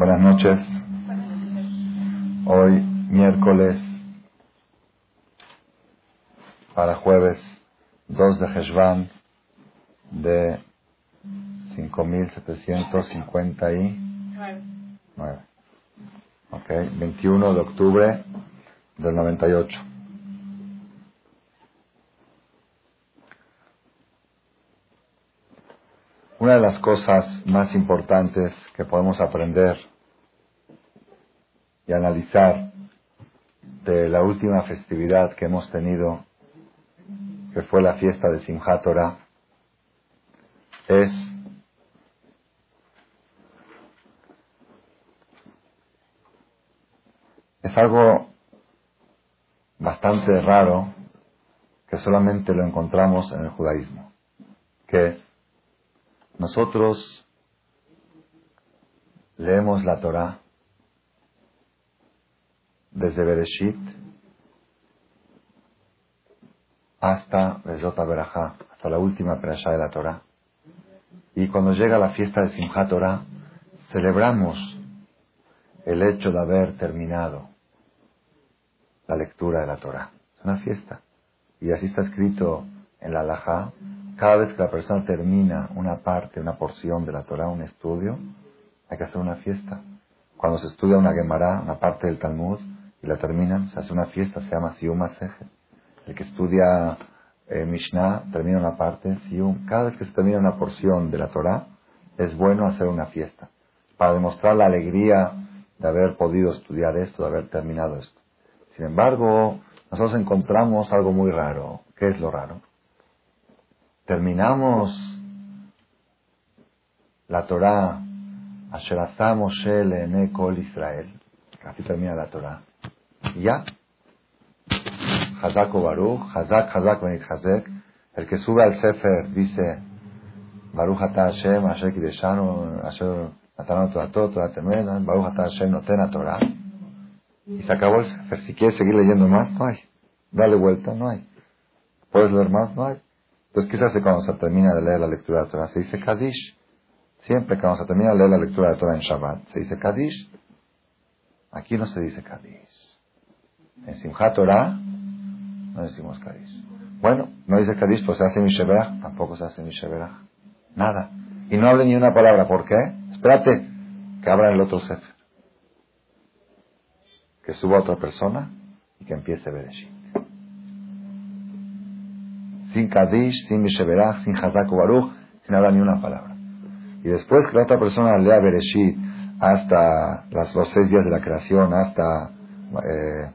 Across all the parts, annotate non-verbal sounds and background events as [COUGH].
Buenas noches. Hoy, miércoles, para jueves 2 de Heshvan de 5.759. Ok, 21 de octubre del 98. Una de las cosas más importantes que podemos aprender y analizar de la última festividad que hemos tenido, que fue la fiesta de Simchat Torah, es es algo bastante raro que solamente lo encontramos en el judaísmo, que nosotros leemos la Torah desde Bereshit hasta Bezota Berajá, hasta la última perashá de la Torah. Y cuando llega la fiesta de Simchat Torah, celebramos el hecho de haber terminado la lectura de la Torah. Es una fiesta. Y así está escrito en la Alajá, cada vez que la persona termina una parte, una porción de la Torah, un estudio, hay que hacer una fiesta. Cuando se estudia una Gemara, una parte del Talmud, y la terminan, se hace una fiesta, se llama Siyum Seje. El que estudia eh, Mishnah termina una parte, Siyum. Cada vez que se termina una porción de la Torah, es bueno hacer una fiesta, para demostrar la alegría de haber podido estudiar esto, de haber terminado esto. Sin embargo, nosotros encontramos algo muy raro. ¿Qué es lo raro? terminamos la Torah, Asherazá Moshe Kol Israel, así termina la Torah. Ya, Hazak o Baruch, Hazak, Hazak Benit Hazek, el que sube al Sefer dice, Baruch Ata Hashem, Asher Kideshanu, Asher Natano Toratot, Torah Temen, Baruch Ata Hashem Notena Torah. Y se acabó el Sefer. Si quieres seguir leyendo más, no hay. Dale vuelta, no hay. ¿Puedes leer más? No hay. Entonces, ¿qué se hace cuando se termina de leer la lectura de Torah? Se dice Kadish. Siempre cuando se termina de leer la lectura de Torah en Shabbat, se dice Kadish. Aquí no se dice Kadish. En Simchat Torah no decimos Kadish. Bueno, no dice Kadish, pues se hace Misheberach, tampoco se hace Misheberach. Nada. Y no hable ni una palabra. ¿Por qué? Espérate que abra el otro Sefer. Que suba otra persona y que empiece Bereshit sin Kadish, sin Misheberach, sin Hazak Baruch, sin hablar ni una palabra. Y después que la otra persona lea Bereshit hasta las, los seis días de la creación, hasta eh,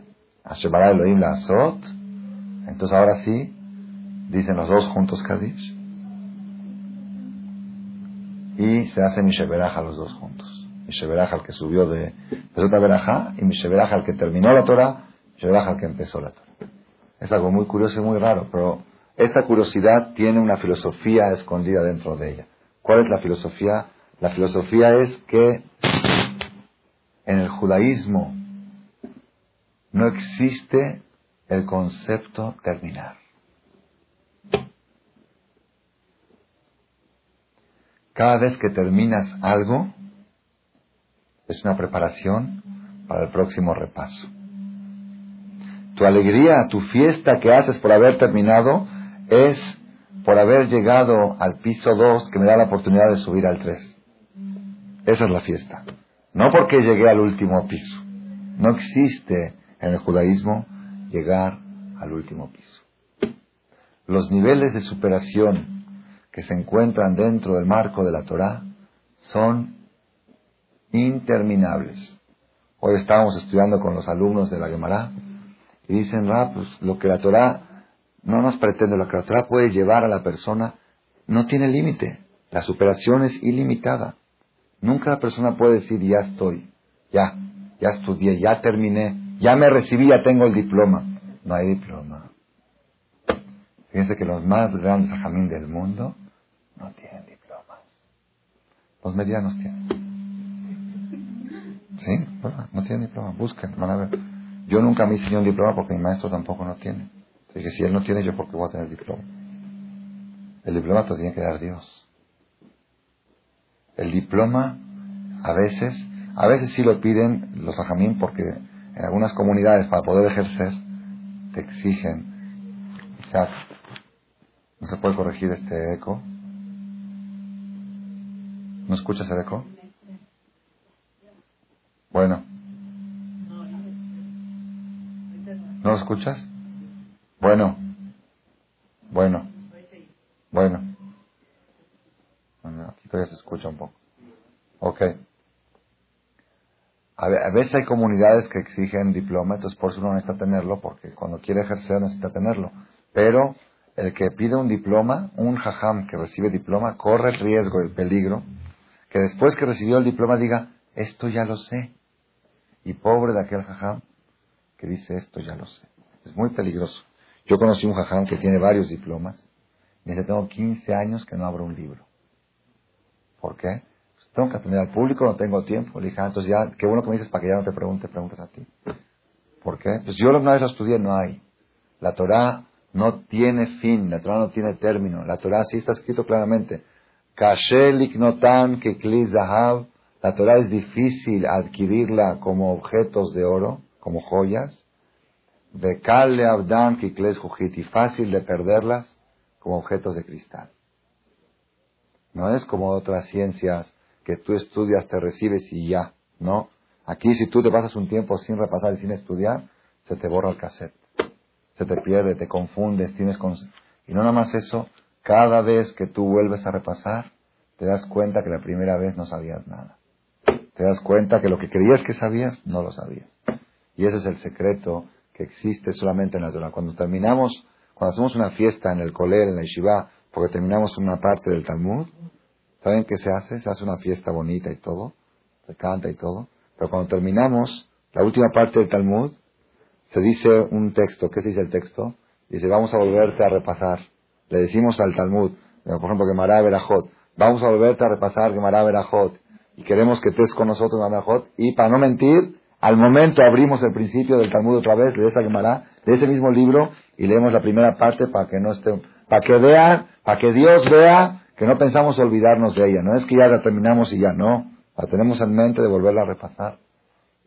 Elohim la Azot, entonces ahora sí, dicen los dos juntos Kadish. Y se hace Misheberach a los dos juntos. Misheberach al que subió de Pesota Berajá y Misheberach al que terminó la Torah, Misheberach al que empezó la Torah. Es algo muy curioso y muy raro, pero esta curiosidad tiene una filosofía escondida dentro de ella. ¿Cuál es la filosofía? La filosofía es que en el judaísmo no existe el concepto terminar. Cada vez que terminas algo, es una preparación para el próximo repaso. Tu alegría, tu fiesta que haces por haber terminado, es por haber llegado al piso 2 que me da la oportunidad de subir al 3. Esa es la fiesta. No porque llegué al último piso. No existe en el judaísmo llegar al último piso. Los niveles de superación que se encuentran dentro del marco de la Torah son interminables. Hoy estábamos estudiando con los alumnos de la Gemara y dicen, ah, pues lo que la Torah no nos pretende lo que la Torah puede llevar a la persona, no tiene límite. La superación es ilimitada. Nunca la persona puede decir, ya estoy, ya, ya estudié, ya terminé, ya me recibí, ya tengo el diploma. No hay diploma. Fíjense que los más grandes ajamín del mundo no tienen diplomas. Los medianos tienen. ¿Sí? no tienen diploma. Busquen, van a ver. Yo nunca me hice un diploma porque mi maestro tampoco no tiene. Dije, si él no tiene, yo por qué voy a tener diploma. El diploma te tiene que dar Dios. El diploma, a veces, A veces sí lo piden los ajamín porque en algunas comunidades para poder ejercer te exigen. Isaac, ¿no se puede corregir este eco? ¿No escuchas el eco? Bueno. ¿No lo escuchas? Bueno. Bueno. Bueno. Aquí todavía se escucha un poco. Ok. A veces hay comunidades que exigen diploma, entonces por eso uno necesita tenerlo, porque cuando quiere ejercer necesita tenerlo. Pero el que pide un diploma, un jajam que recibe diploma, corre el riesgo, el peligro, que después que recibió el diploma diga, esto ya lo sé. Y pobre de aquel jajam que dice, esto ya lo sé. Es muy peligroso. Yo conocí un jajam que tiene varios diplomas. Y dice, tengo 15 años que no abro un libro. ¿Por qué? Tengo que atender al público, no tengo tiempo. Le dije, ah, entonces ya, qué bueno que me dices para que ya no te pregunte, preguntas a ti. ¿Por qué? Pues yo una vez lo estudié, no hay. La Torah no tiene fin, la Torah no tiene término. La Torah sí está escrito claramente. La Torah es difícil adquirirla como objetos de oro, como joyas. Bekale abdam kikles y fácil de perderlas como objetos de cristal. No es como otras ciencias que tú estudias, te recibes y ya, ¿no? Aquí si tú te pasas un tiempo sin repasar y sin estudiar, se te borra el cassette, se te pierde, te confundes, tienes... Y no nada más eso, cada vez que tú vuelves a repasar, te das cuenta que la primera vez no sabías nada. Te das cuenta que lo que creías que sabías, no lo sabías. Y ese es el secreto que existe solamente en la Torah. Cuando terminamos, cuando hacemos una fiesta en el Koler, en la Yeshiva, porque terminamos una parte del Talmud, ¿Saben qué se hace? Se hace una fiesta bonita y todo, se canta y todo, pero cuando terminamos la última parte del Talmud, se dice un texto. ¿Qué se dice el texto? Dice, vamos a volverte a repasar. Le decimos al Talmud, por ejemplo, Gemara Berajot, vamos a volverte a repasar Gemara Berajot, y queremos que estés con nosotros en Berajot, y para no mentir, al momento abrimos el principio del Talmud otra vez, de esa Gemara, de ese mismo libro, y leemos la primera parte para que no esté, para que vean, para que Dios vea que no pensamos olvidarnos de ella. No es que ya la terminamos y ya no. La tenemos en mente de volverla a repasar.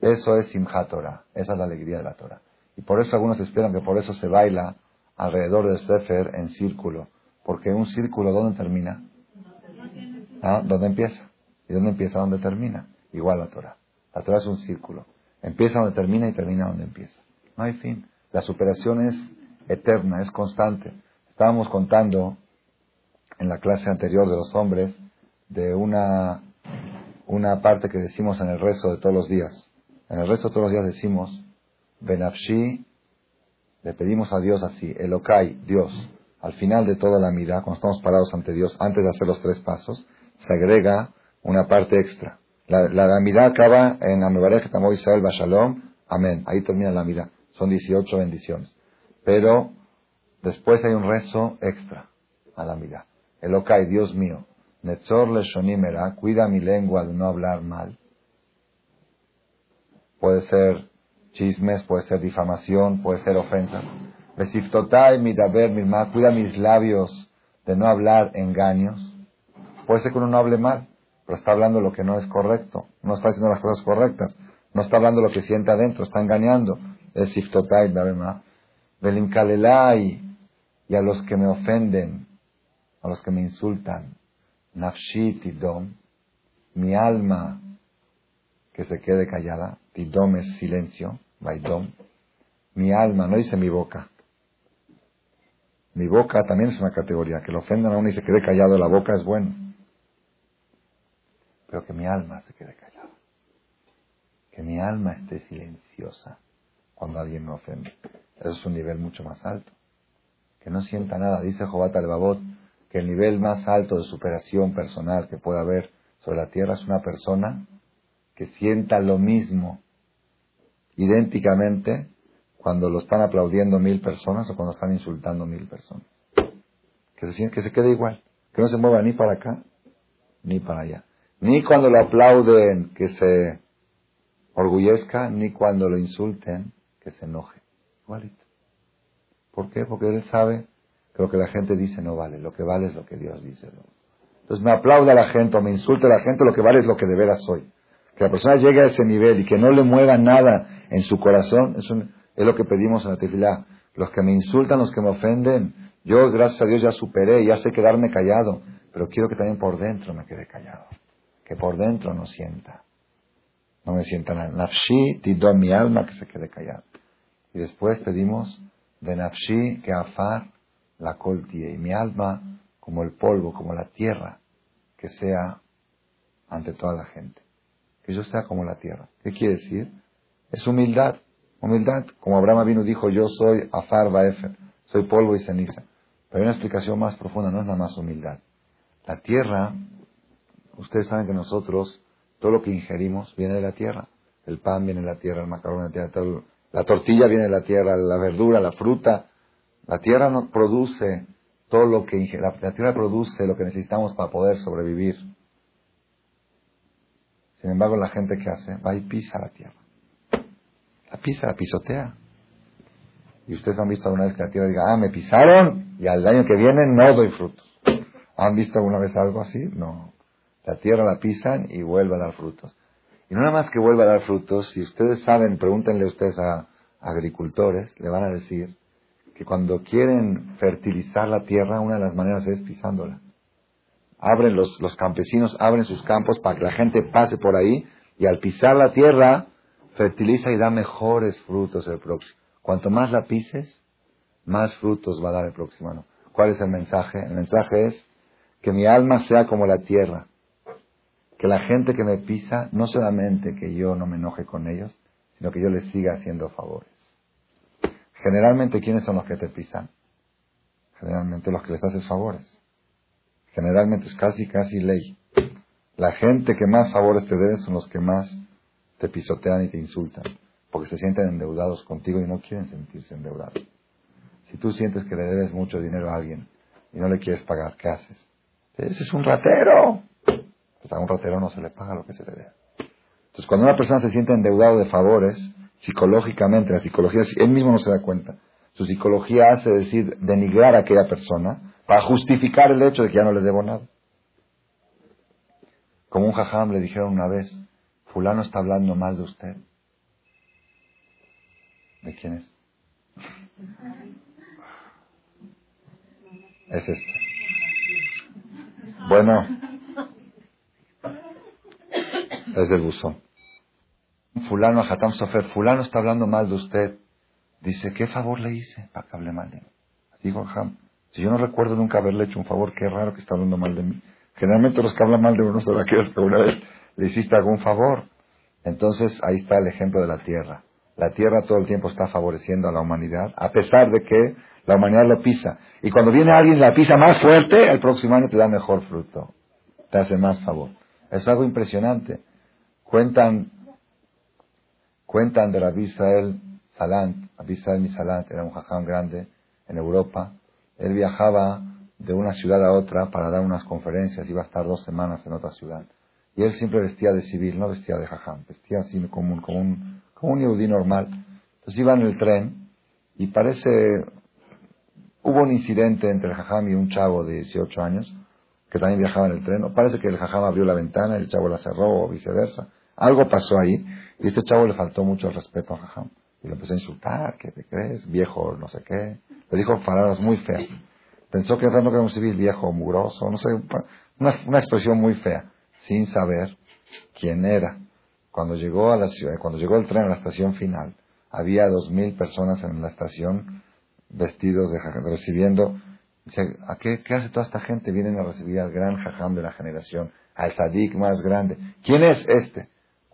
Eso es Simchat Torah. Esa es la alegría de la Torah. Y por eso algunos esperan que por eso se baila alrededor del Sefer en círculo. Porque un círculo, ¿dónde termina? ¿Ah? ¿Dónde empieza? ¿Y dónde empieza? ¿Dónde termina? Igual la Torah. La Torah es un círculo. Empieza donde termina y termina donde empieza. No hay fin. La superación es eterna, es constante. Estábamos contando en la clase anterior de los hombres de una, una parte que decimos en el rezo de todos los días. En el rezo de todos los días decimos, Benafshi, le pedimos a Dios así, Elokai, Dios. Al final de toda la mirada, cuando estamos parados ante Dios, antes de hacer los tres pasos, se agrega una parte extra. La, la, mirada acaba en Amebarej Tamo Israel Bashalom, Amén. Ahí termina la mirada. Son 18 bendiciones. Pero después hay un rezo extra a la mirada. Elokai, Dios mío, Netzor Leshonimera, cuida mi lengua de no hablar mal. Puede ser chismes, puede ser difamación, puede ser ofensas. Besiftotai mirma, cuida mis labios de no hablar engaños. Puede ser que uno no hable mal, pero está hablando lo que no es correcto, no está haciendo las cosas correctas, no está hablando lo que siente adentro, está engañando. Besiftotai midaber Belim y a los que me ofenden, a los que me insultan. Nafshi tidom, mi alma que se quede callada. Tidom es silencio, vaidom. Mi alma, no dice mi boca. Mi boca también es una categoría. Que lo ofendan a uno y se quede callado la boca es bueno. Pero que mi alma se quede callada. Que mi alma esté silenciosa cuando alguien me ofende. Eso es un nivel mucho más alto. Que no sienta nada. Dice Jobat al-Babot, que el nivel más alto de superación personal que pueda haber sobre la tierra es una persona que sienta lo mismo idénticamente cuando lo están aplaudiendo mil personas o cuando están insultando mil personas. Que se, que se quede igual, que no se mueva ni para acá ni para allá. Ni cuando lo aplauden que se orgullezca, ni cuando lo insulten que se enoje. Igualito. ¿Por qué? Porque él sabe lo que la gente dice no vale, lo que vale es lo que Dios dice. Entonces me aplauda la gente o me insulte la gente, lo que vale es lo que de veras soy. Que la persona llegue a ese nivel y que no le mueva nada en su corazón, es, es lo que pedimos en la tefilá. Los que me insultan, los que me ofenden, yo, gracias a Dios, ya superé, ya sé quedarme callado, pero quiero que también por dentro me quede callado. Que por dentro no sienta. No me sienta nada. Nafshi, tido mi alma que se quede callado. Y después pedimos de Nafshi que afar la coltie. Y mi alma, como el polvo, como la tierra, que sea ante toda la gente. Que yo sea como la tierra. ¿Qué quiere decir? Es humildad. Humildad. Como Abraham vino dijo, yo soy afar baefer. Soy polvo y ceniza. Pero hay una explicación más profunda, no es nada más humildad. La tierra, ustedes saben que nosotros, todo lo que ingerimos viene de la tierra. El pan viene de la tierra, el macarrón viene de la tierra, la tortilla viene de la tierra, la verdura, la fruta. La tierra nos produce todo lo que la, tierra produce lo que necesitamos para poder sobrevivir. Sin embargo, la gente que hace va y pisa la tierra. La pisa, la pisotea. Y ustedes han visto alguna vez que la tierra diga, ah, me pisaron y al año que viene no doy frutos. ¿Han visto alguna vez algo así? No. La tierra la pisan y vuelve a dar frutos. Y no nada más que vuelva a dar frutos, si ustedes saben, pregúntenle ustedes a, agricultores, le van a decir que cuando quieren fertilizar la tierra, una de las maneras es pisándola. Abren los, los campesinos, abren sus campos para que la gente pase por ahí y al pisar la tierra, fertiliza y da mejores frutos el próximo. Cuanto más la pises, más frutos va a dar el próximo año. ¿Cuál es el mensaje? El mensaje es que mi alma sea como la tierra que la gente que me pisa, no solamente que yo no me enoje con ellos, sino que yo les siga haciendo favores. Generalmente, ¿quiénes son los que te pisan? Generalmente los que les haces favores. Generalmente es casi, casi ley. La gente que más favores te deben son los que más te pisotean y te insultan, porque se sienten endeudados contigo y no quieren sentirse endeudados. Si tú sientes que le debes mucho dinero a alguien y no le quieres pagar, ¿qué haces? Ese es un ratero. Pues a un ratero no se le paga lo que se le dé. Entonces, cuando una persona se siente endeudado de favores, psicológicamente, la psicología, él mismo no se da cuenta. Su psicología hace decir, denigrar a aquella persona para justificar el hecho de que ya no le debo nada. Como un jajam le dijeron una vez, fulano está hablando mal de usted. ¿De quién es? Es este. Bueno, es del buzón. Fulano, Hatam Sofer, fulano está hablando mal de usted. Dice, ¿qué favor le hice para que hable mal de mí? Digo, Ham, si yo no recuerdo nunca haberle hecho un favor, qué raro que está hablando mal de mí. Generalmente los que hablan mal de uno son aquellos que una vez le hiciste algún favor. Entonces ahí está el ejemplo de la tierra. La tierra todo el tiempo está favoreciendo a la humanidad, a pesar de que la humanidad lo pisa. Y cuando viene alguien y la pisa más fuerte, el próximo año te da mejor fruto. Te hace más favor. Es algo impresionante. Cuentan, cuentan de Rabbi Israel Salant, Rabbi Israel Misalant era un jajam grande en Europa. Él viajaba de una ciudad a otra para dar unas conferencias, iba a estar dos semanas en otra ciudad. Y él siempre vestía de civil, no vestía de jajam, vestía así como un, como un, como un yudí normal. Entonces iba en el tren y parece, hubo un incidente entre el jajam y un chavo de 18 años que también viajaba en el tren. Parece que el jajam abrió la ventana y el chavo la cerró o viceversa. Algo pasó ahí y este chavo le faltó mucho el respeto a Jajam. Y lo empezó a insultar, ¿qué te crees? Viejo, no sé qué. Le dijo palabras muy feas. Pensó que era un civil viejo, mugroso, no sé, una, una expresión muy fea, sin saber quién era. Cuando llegó a la ciudad, cuando llegó el tren a la estación final, había dos mil personas en la estación vestidos de recibiendo. Dice, ¿a qué, qué hace toda esta gente? Vienen a recibir al gran jajam de la generación, al sadik más grande. ¿Quién es este?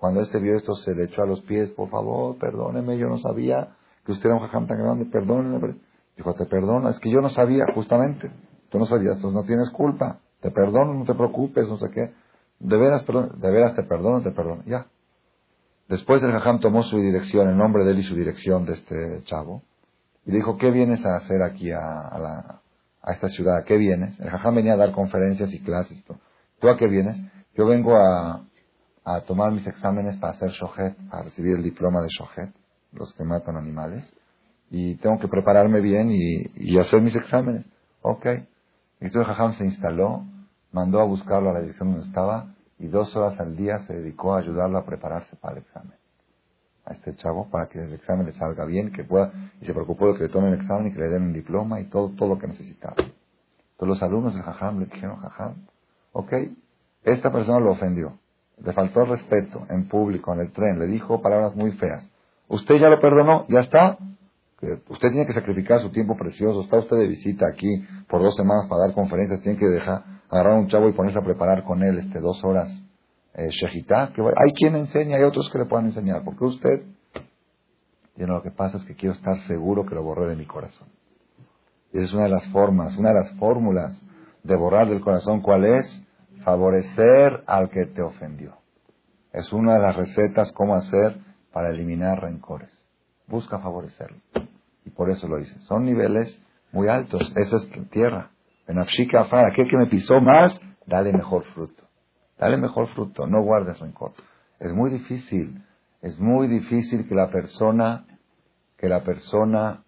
Cuando este vio esto, se le echó a los pies, por favor, perdóneme, yo no sabía que usted era un jajam tan grande, perdóneme. Dijo, te perdono, es que yo no sabía, justamente. Tú no sabías, tú no tienes culpa. Te perdono, no te preocupes, no sé qué. De veras, de veras te perdono, te perdono. Ya. Después el jajam tomó su dirección, el nombre de él y su dirección de este chavo. Y dijo, ¿qué vienes a hacer aquí a, la, a esta ciudad? ¿A qué vienes? El jajam venía a dar conferencias y clases. ¿Tú a qué vienes? Yo vengo a, a tomar mis exámenes para hacer shohet, para recibir el diploma de shohet, los que matan animales, y tengo que prepararme bien y, hacer mis exámenes. Ok. Entonces Jajam se instaló, mandó a buscarlo a la dirección donde estaba, y dos horas al día se dedicó a ayudarlo a prepararse para el examen. A este chavo, para que el examen le salga bien, que pueda, y se preocupó de que le tomen el examen y que le den un diploma y todo, todo lo que necesitaba. Todos los alumnos del Jajam le dijeron, Jajam, ok, esta persona lo ofendió, le faltó respeto en público, en el tren, le dijo palabras muy feas. Usted ya lo perdonó, ya está. Usted tiene que sacrificar su tiempo precioso. Está usted de visita aquí por dos semanas para dar conferencias. Tiene que dejar, agarrar un chavo y ponerse a preparar con él este, dos horas eh, shejitá. Que hay quien enseña, hay otros que le puedan enseñar. Porque usted, y lo que pasa es que quiero estar seguro que lo borré de mi corazón. Y esa es una de las formas, una de las fórmulas de borrar del corazón. ¿Cuál es? Favorecer al que te ofendió. Es una de las recetas cómo hacer para eliminar rencores. Busca favorecerlo. Y por eso lo dice. Son niveles muy altos. Eso es tierra. En Afshika Afar, aquel que me pisó más, dale mejor fruto. Dale mejor fruto. No guardes rencor. Es muy difícil. Es muy difícil que la persona, que la persona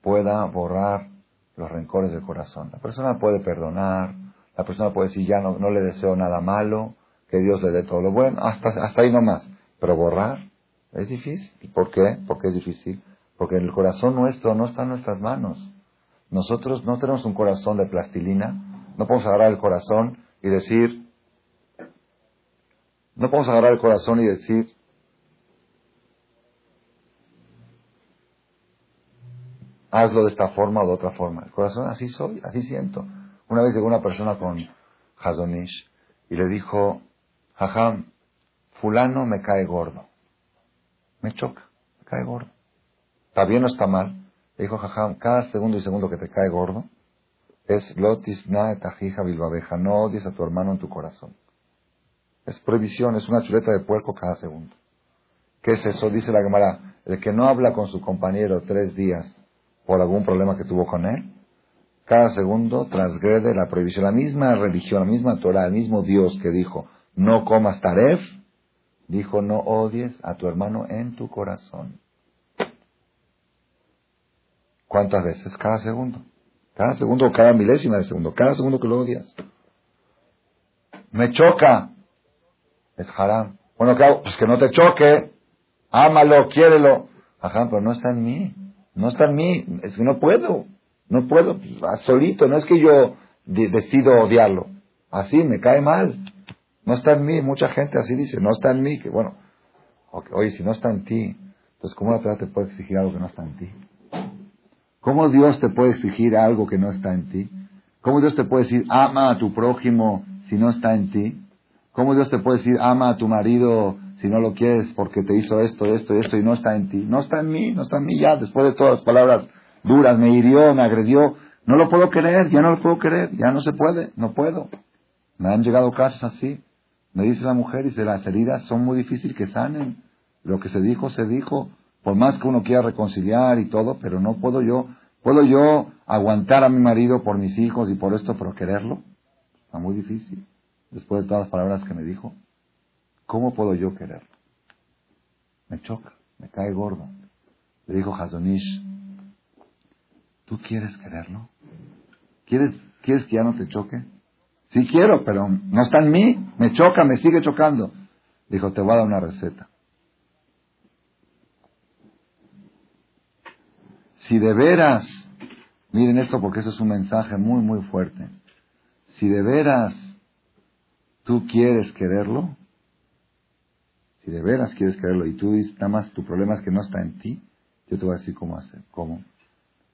pueda borrar los rencores del corazón. La persona puede perdonar, la persona puede decir ya no, no le deseo nada malo, que Dios le dé todo lo bueno, hasta, hasta ahí nomás. Pero borrar, es difícil. ¿Por qué? Porque es difícil. Porque el corazón nuestro no está en nuestras manos. Nosotros no tenemos un corazón de plastilina. No podemos agarrar el corazón y decir, no podemos agarrar el corazón y decir, hazlo de esta forma o de otra forma. El corazón, así soy, así siento. Una vez llegó una persona con Hazonish y le dijo, Jajam, fulano me cae gordo me choca, me cae gordo. ¿Está bien o está mal? Le dijo Jajam, cada segundo y segundo que te cae gordo es lotis na etajija bilbabeja, no odies a tu hermano en tu corazón. Es prohibición, es una chuleta de puerco cada segundo. ¿Qué es eso? Dice la Gemara, el que no habla con su compañero tres días por algún problema que tuvo con él, cada segundo transgrede la prohibición. La misma religión, la misma Torah, el mismo Dios que dijo, no comas taref, Dijo, no odies a tu hermano en tu corazón. ¿Cuántas veces? Cada segundo. Cada segundo o cada milésima de segundo. Cada segundo que lo odias. Me choca. Es haram. Bueno, claro, pues que no te choque. Ámalo, quiérelo. Ajá, pero no está en mí. No está en mí. Es que no puedo. No puedo. Solito. No es que yo decido odiarlo. Así me cae mal. No está en mí, mucha gente así dice, no está en mí, que bueno, oye, si no está en ti, entonces ¿cómo la Torah te puede exigir algo que no está en ti? ¿Cómo Dios te puede exigir algo que no está en ti? ¿Cómo Dios te puede decir, ama a tu prójimo si no está en ti? ¿Cómo Dios te puede decir, ama a tu marido si no lo quieres porque te hizo esto, esto esto y no está en ti? No está en mí, no está en mí ya, después de todas las palabras duras, me hirió, me agredió, no lo puedo querer, ya no lo puedo querer, ya no se puede, no puedo. Me han llegado casos así. Me dice la mujer, dice, las heridas son muy difíciles que sanen. Lo que se dijo, se dijo. Por más que uno quiera reconciliar y todo, pero no puedo yo, puedo yo aguantar a mi marido por mis hijos y por esto, pero quererlo. Está muy difícil. Después de todas las palabras que me dijo, ¿cómo puedo yo quererlo? Me choca, me cae gordo. Le dijo Hazonish, ¿tú quieres quererlo? ¿Quieres, ¿Quieres que ya no te choque? Sí quiero, pero no está en mí. Me choca, me sigue chocando. Dijo, te voy a dar una receta. Si de veras, miren esto porque eso es un mensaje muy, muy fuerte. Si de veras tú quieres quererlo, si de veras quieres quererlo y tú dices, nada más tu problema es que no está en ti, yo te voy a decir cómo hacer. ¿Cómo?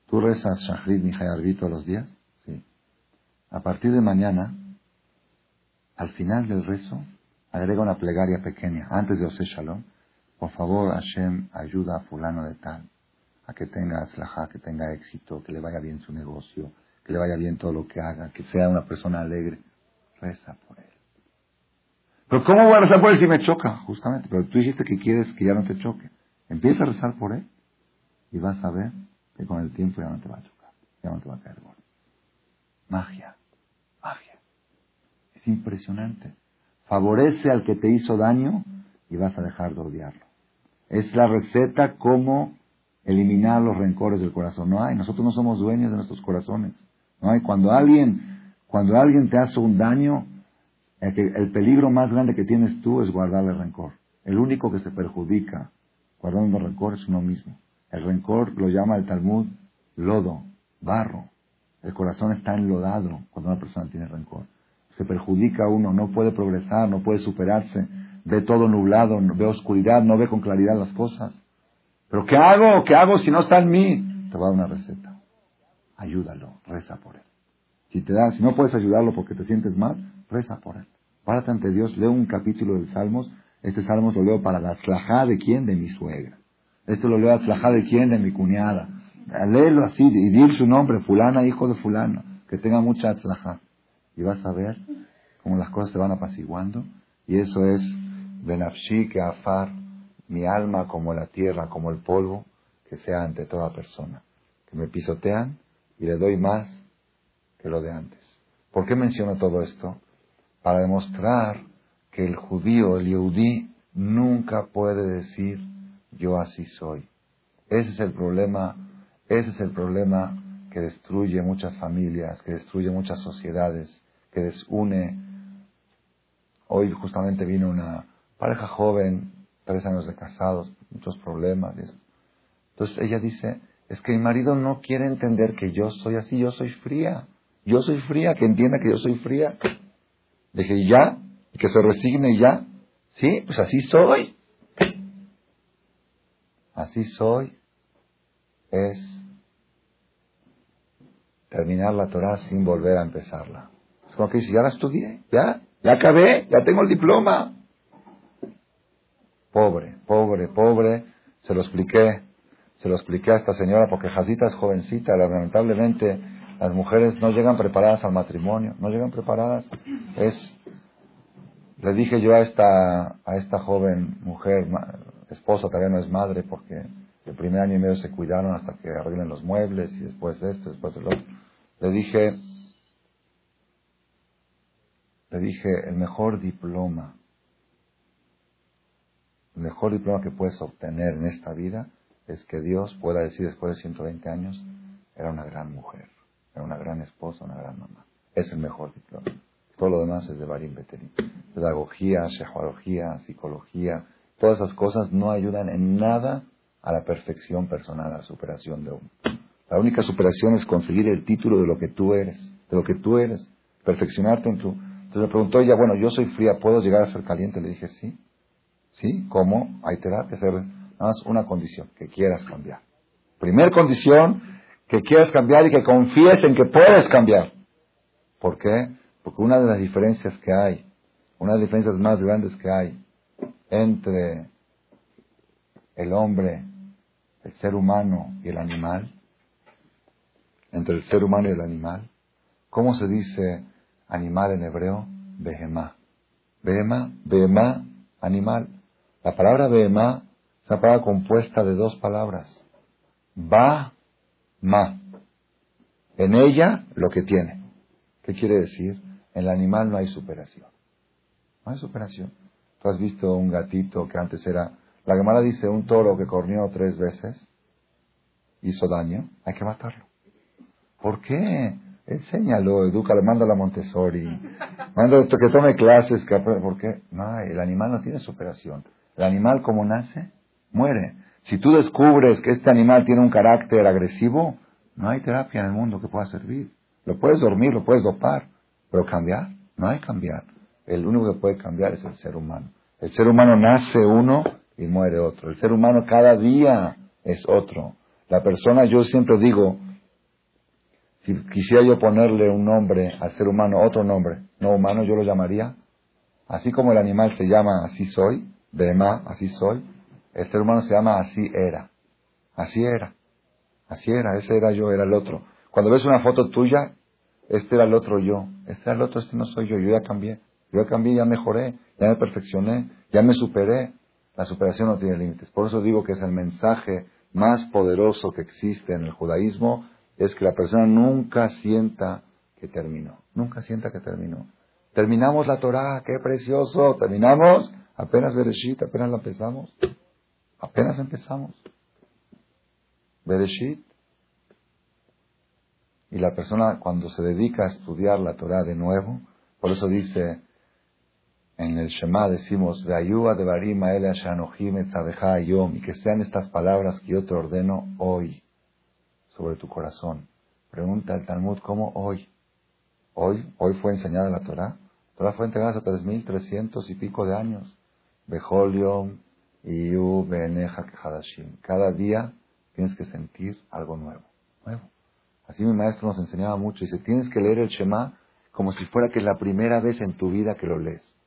¿Tú rezas Shahrid Mijay todos los días? Sí. A partir de mañana, al final del rezo, agrega una plegaria pequeña, antes de Ose Shalom. Por favor, Hashem, ayuda a fulano de tal, a que tenga aslajá, que tenga éxito, que le vaya bien su negocio, que le vaya bien todo lo que haga, que sea una persona alegre. Reza por él. Pero ¿cómo voy a rezar por él si me choca? Justamente, pero tú dijiste que quieres que ya no te choque. Empieza a rezar por él y vas a ver que con el tiempo ya no te va a chocar, ya no te va a caer gordo. Magia impresionante. Favorece al que te hizo daño y vas a dejar de odiarlo. Es la receta cómo eliminar los rencores del corazón. No hay, nosotros no somos dueños de nuestros corazones. No hay, cuando alguien, cuando alguien te hace un daño, El, el peligro más grande que tienes tú es guardarle rencor. El único que se perjudica guardando rencor es uno mismo. El rencor lo llama el Talmud lodo, barro. El corazón está enlodado cuando una persona tiene rencor. Se perjudica a uno, no puede progresar, no puede superarse, ve todo nublado, ve oscuridad, no ve con claridad las cosas. Pero ¿qué hago? ¿Qué hago si no está en mí? Te va a dar una receta. Ayúdalo, reza por él. Si te da, si no puedes ayudarlo porque te sientes mal, reza por él. Párate ante Dios, leo un capítulo del Salmos. Este Salmos lo leo para la slajá de quién? De mi suegra. Este lo leo a slajá de quién? De mi cuñada. Léelo así y dir su nombre, fulana, hijo de fulano. Que tenga mucha slajá. Y vas a ver cómo las cosas se van apaciguando. Y eso es benafshi que afar, mi alma como la tierra, como el polvo, que sea ante toda persona. Que me pisotean y le doy más que lo de antes. ¿Por qué menciono todo esto? Para demostrar que el judío, el yehudí, nunca puede decir yo así soy. Ese es el problema, ese es el problema que destruye muchas familias, que destruye muchas sociedades, que desune. Hoy justamente vino una pareja joven, tres años de casados, muchos problemas. Entonces ella dice, es que mi marido no quiere entender que yo soy así, yo soy fría. Yo soy fría, que entienda que yo soy fría. Dije, ya, y que se resigne ya. Sí, pues así soy. Así soy. Es terminar la Torah sin volver a empezarla. Es como que dice, ya la estudié, ya, ya acabé, ya tengo el diploma. Pobre, pobre, pobre. Se lo expliqué, se lo expliqué a esta señora porque Jacita es jovencita, lamentablemente las mujeres no llegan preparadas al matrimonio, no llegan preparadas. Es, le dije yo a esta, a esta joven mujer, esposa todavía no es madre porque el primer año y medio se cuidaron hasta que arreglen los muebles y después esto, después el otro. Le dije, le dije, el mejor diploma, el mejor diploma que puedes obtener en esta vida es que Dios pueda decir después de 120 años, era una gran mujer una gran esposa, una gran mamá. Es el mejor diploma. Todo lo demás es de Barim Beteri. Pedagogía, shehuología, psicología, todas esas cosas no ayudan en nada a la perfección personal, a la superación de uno. La única superación es conseguir el título de lo que tú eres, de lo que tú eres, perfeccionarte en tu... Entonces me preguntó ella, bueno, yo soy fría, ¿puedo llegar a ser caliente? Le dije, sí. ¿Sí? ¿Cómo? Hay terapia, hacer nada más una condición, que quieras cambiar. Primer condición, que quieras cambiar y que confíes en que puedes cambiar. ¿Por qué? Porque una de las diferencias que hay, una de las diferencias más grandes que hay entre el hombre, el ser humano y el animal, entre el ser humano y el animal, ¿cómo se dice animal en hebreo? Behemá. Behemá, behemá, animal. La palabra behemá es una palabra compuesta de dos palabras. Ba ma. En ella lo que tiene. ¿Qué quiere decir? En el animal no hay superación. No hay superación. Has visto un gatito que antes era... La Gemara dice un toro que corrió tres veces, hizo daño, hay que matarlo. ¿Por qué? Enséñalo, edúcalo, mándalo a Montessori, mándalo que tome clases, que ¿por qué? No, el animal no tiene superación. El animal como nace, muere. Si tú descubres que este animal tiene un carácter agresivo, no hay terapia en el mundo que pueda servir. Lo puedes dormir, lo puedes dopar, pero cambiar, no hay cambiar. El único que puede cambiar es el ser humano. El ser humano nace uno y muere otro. El ser humano cada día es otro. La persona, yo siempre digo, si quisiera yo ponerle un nombre al ser humano, otro nombre, no humano, yo lo llamaría, así como el animal se llama así soy, Bema, así soy, el ser humano se llama así era. Así era. Así era. Ese era yo, era el otro. Cuando ves una foto tuya, este era el otro yo. Este era el otro, este no soy yo. Yo ya cambié. Yo cambié, ya mejoré, ya me perfeccioné, ya me superé. La superación no tiene límites. Por eso digo que es el mensaje más poderoso que existe en el judaísmo, es que la persona nunca sienta que terminó. Nunca sienta que terminó. Terminamos la Torah, qué precioso. Terminamos, apenas Bereshit, apenas la empezamos. Apenas empezamos. Bereshit. Y la persona cuando se dedica a estudiar la Torah de nuevo, por eso dice en el Shema decimos, y que sean estas palabras que yo te ordeno hoy sobre tu corazón. Pregunta el Talmud, ¿cómo hoy? Hoy, hoy fue enseñada la Torah. La Torah fue entregada hace tres mil trescientos y pico de años. Bejoliom y Beneja. Cada día tienes que sentir algo nuevo. Nuevo. Así mi maestro nos enseñaba mucho. Dice, tienes que leer el Shema como si fuera que es la primera vez en tu vida que lo lees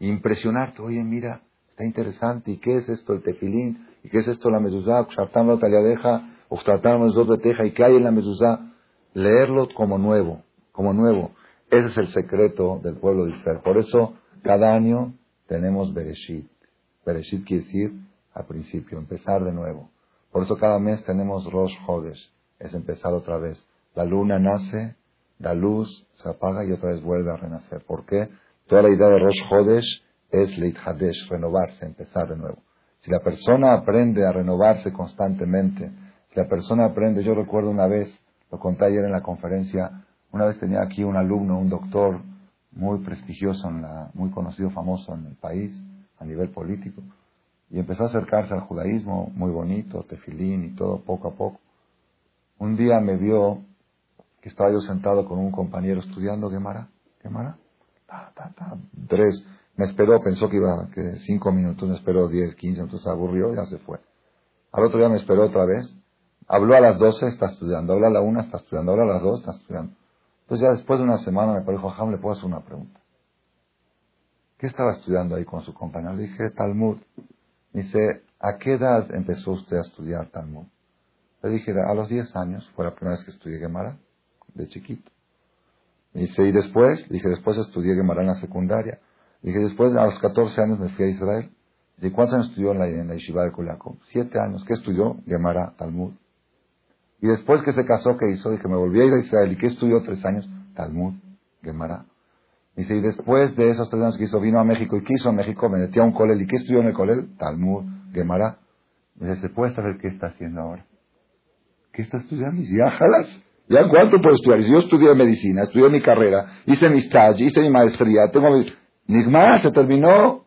impresionarte. Oye, mira, está interesante. ¿Y qué es esto el tefilín? ¿Y qué es esto la mezuzá? de teja. ¿Y qué hay en la mezuzá? Leerlo como nuevo, como nuevo. Ese es el secreto del pueblo de Israel. Por eso, cada año tenemos Bereshit. Bereshit quiere decir al principio, empezar de nuevo. Por eso cada mes tenemos Rosh Hodesh. Es empezar otra vez. La luna nace, la luz se apaga y otra vez vuelve a renacer. ¿Por qué? Toda la idea de Rosh Hodesh es Leit Hadesh, renovarse, empezar de nuevo. Si la persona aprende a renovarse constantemente, si la persona aprende, yo recuerdo una vez, lo conté ayer en la conferencia, una vez tenía aquí un alumno, un doctor muy prestigioso, en la, muy conocido, famoso en el país, a nivel político, y empezó a acercarse al judaísmo, muy bonito, tefilín y todo, poco a poco. Un día me vio que estaba yo sentado con un compañero estudiando Gemara, Gemara, Tres. Me esperó, pensó que iba cinco minutos, me esperó diez, quince, entonces se aburrió, ya se fue. Al otro día me esperó otra vez. Habló a las doce, está estudiando. Habla a la una, está estudiando. Habla a las dos, está estudiando. Entonces ya después de una semana me dijo, Jajam, le puedo hacer una pregunta. ¿Qué estaba estudiando ahí con su compañero? Le dije, Talmud. dice, ¿a qué edad empezó usted a estudiar Talmud? Le dije, a los diez años, fue la primera vez que estudié Gemara, de chiquito. Dice, y después, dije, después estudié Gemara en la secundaria. Dije, después, a los 14 años me fui a Israel. Dice, ¿cuántos años estudió en la, en yeshiva de Kulako? Siete años. ¿Qué estudió? Gemara, Talmud. Y después que se casó, ¿qué hizo? Dije, me volví a ir a Israel. ¿Y qué estudió? Tres años. Talmud, Gemara. Dice, y después de esos tres años que hizo, vino a México. ¿Y qué hizo en México? Me metió a un colel. ¿Y qué estudió en el colel? Talmud, Gemara. Dice, ¿se puede saber qué está haciendo ahora? ¿Qué está estudiando? Ya jalas. ¿Ya cuánto puedo estudiar? Si yo estudié medicina, estudié mi carrera, hice mi stage, hice mi maestría, tengo mi... Nigma, se terminó.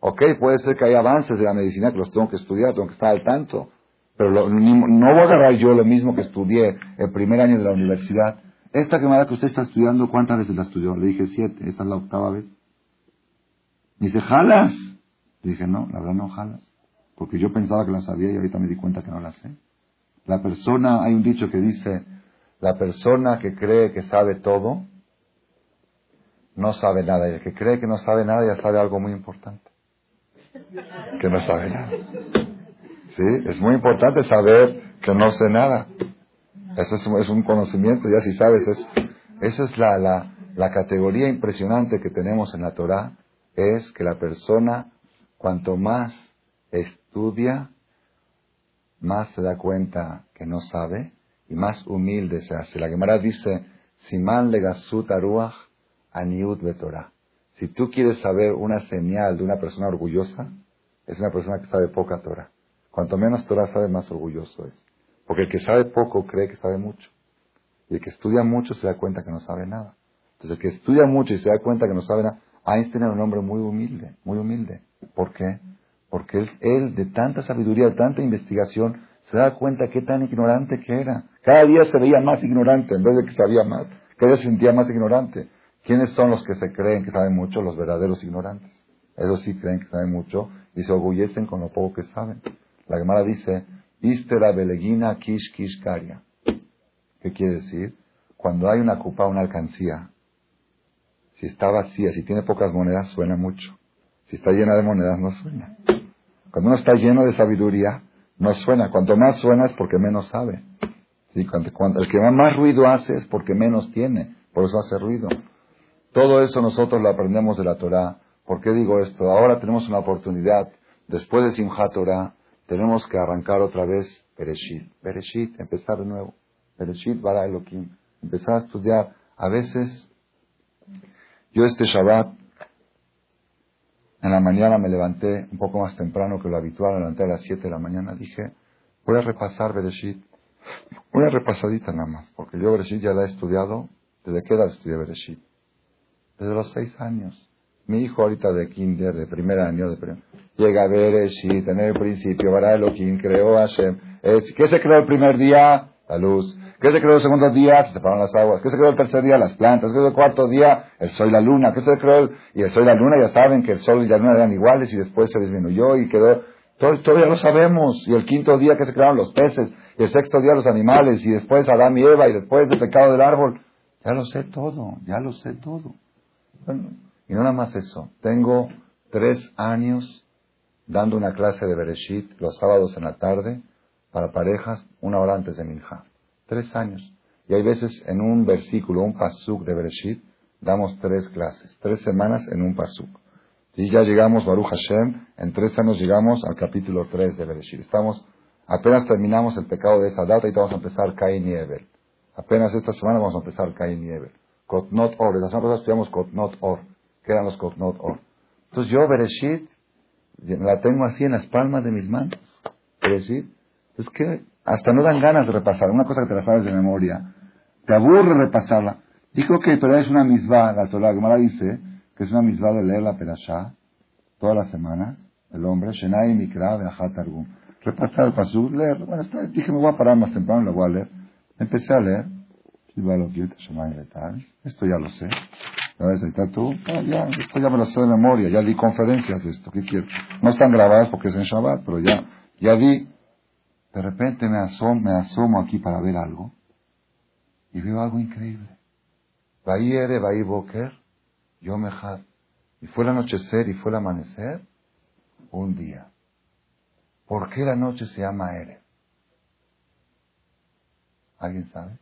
Ok, puede ser que haya avances de la medicina que los tengo que estudiar, tengo que estar al tanto. Pero no voy a agarrar yo lo mismo que estudié el primer año de la universidad. Esta quemada que usted está estudiando, ¿cuántas veces la estudió? Le dije siete, esta es la octava vez. Me dice, ¿jalas? Le dije, no, la verdad no jalas. Porque yo pensaba que la sabía y ahorita me di cuenta que no la sé. La persona, hay un dicho que dice, la persona que cree que sabe todo, no sabe nada. Y el que cree que no sabe nada ya sabe algo muy importante. Que no sabe nada. ¿Sí? Es muy importante saber que no sé nada. Eso es, un conocimiento, ya si sabes eso. Esa es la, la, la categoría impresionante que tenemos en la Torah, es que la persona, cuanto más estudia, más se da cuenta que no sabe y más humilde se hace. La Gemara dice, Siman legasut aruach aniut betorah. Si tú quieres saber una señal de una persona orgullosa, es una persona que sabe poca Torah. Cuanto menos Torah sabe, más orgulloso es. Porque el que sabe poco cree que sabe mucho. Y el que estudia mucho se da cuenta que no sabe nada. Entonces el que estudia mucho y se da cuenta que no sabe nada, Einstein era un hombre muy humilde, muy humilde. ¿Por qué? Porque él, él de tanta sabiduría, de tanta investigación, se da cuenta qué tan ignorante que era. Cada día se veía más ignorante en vez de que sabía más. Cada día se sentía más ignorante. ¿Quiénes son los que se creen que saben mucho? Los verdaderos ignorantes. Ellos sí creen que saben mucho y se orgullecen con lo poco que saben. La Gemara dice, Istera belegina kish kish karia. ¿Qué quiere decir? Cuando hay una cupa, una alcancía, si está vacía, si tiene pocas monedas, suena mucho. Si está llena de monedas, no suena. Cuando uno está lleno de sabiduría, no suena. Cuanto más suena es porque menos sabe. El que más ruido hace es porque menos tiene. Por eso hace ruido. Todo eso nosotros lo aprendemos de la Torah. ¿Por qué digo esto? Ahora tenemos una oportunidad. Después de Simchat Torah, tenemos que arrancar otra vez Bereshit. Bereshit, empezar de nuevo. Bereshit bara Elohim. Empezar a estudiar. A veces, yo este Shabbat, en la mañana me levanté un poco más temprano que lo habitual, levanté a las 7 de la mañana. Dije, voy a repasar Bereshit. Una repasadita nada más, porque yo Bereshit ya la he estudiado. ¿Desde qué edad estudié Bereshit? Desde los 6 años. Mi hijo ahorita de kinder, de primer año, de llega a ver si tener el principio, para Elohim, creó Hashem. ¿Qué se creó el primer día? La luz. ¿Qué se creó el segundo día? Se separaron las aguas. ¿Qué se creó el tercer día? Las plantas. ¿Qué creó el cuarto día? El sol y la luna. ¿Qué se creó? El... Y el sol y la luna ya saben que el sol y la luna eran iguales y después se disminuyó y quedó... Todo, ya lo sabemos. Y el quinto día que se crearon los peces. Y el sexto día los animales. Y después Adán y Eva. Y después el pecado del árbol. Ya lo sé todo. Ya lo sé todo. y no nada más eso. Tengo tres años dando una clase de Bereshit los sábados en la tarde para parejas una hora antes de Minja. Tres años. Y hay veces en un versículo, un pasuk de Bereshit, damos tres clases, tres semanas en un pasuk. Y ya llegamos, Baruch Hashem, en tres años llegamos al capítulo 3 de Bereshit. Estamos, apenas terminamos el pecado de esa data y vamos a empezar Cain y Ebel. Apenas esta semana vamos a empezar Cain y Ebel. Kotnot Or, la semana pasada estudiamos Kotnot Or. ¿Qué eran los Kotnot Or? Entonces yo Bereshit la tengo así en las palmas de mis manos. Bereshit. Es que hasta no dan ganas de repasar. Una cosa que te la sabes de memoria. Te aburre repasarla. Dijo que, pero es una misma, la Torah Gemara dice que es una misma de leer la Perashá todas las semanas. El hombre, Shenai Mikra Be'achat Argum. Repasar el pasú, leer. Bueno, está, dije, me voy a parar más temprano, lo voy a leer. Empecé a leer. Esto ya lo sé. Está tú, ah, ya, esto ya me lo sé de memoria, ya di conferencias de esto, ¿qué quieres? No están grabadas porque es en Shabbat, pero ya, ya di de repente me asomo, me asomo aquí para ver algo y veo algo increíble. Bahí Ere, Bahí Boker, yo me Y fue el anochecer y fue el amanecer un día. ¿Por qué la noche se llama Ere? ¿Alguien sabe?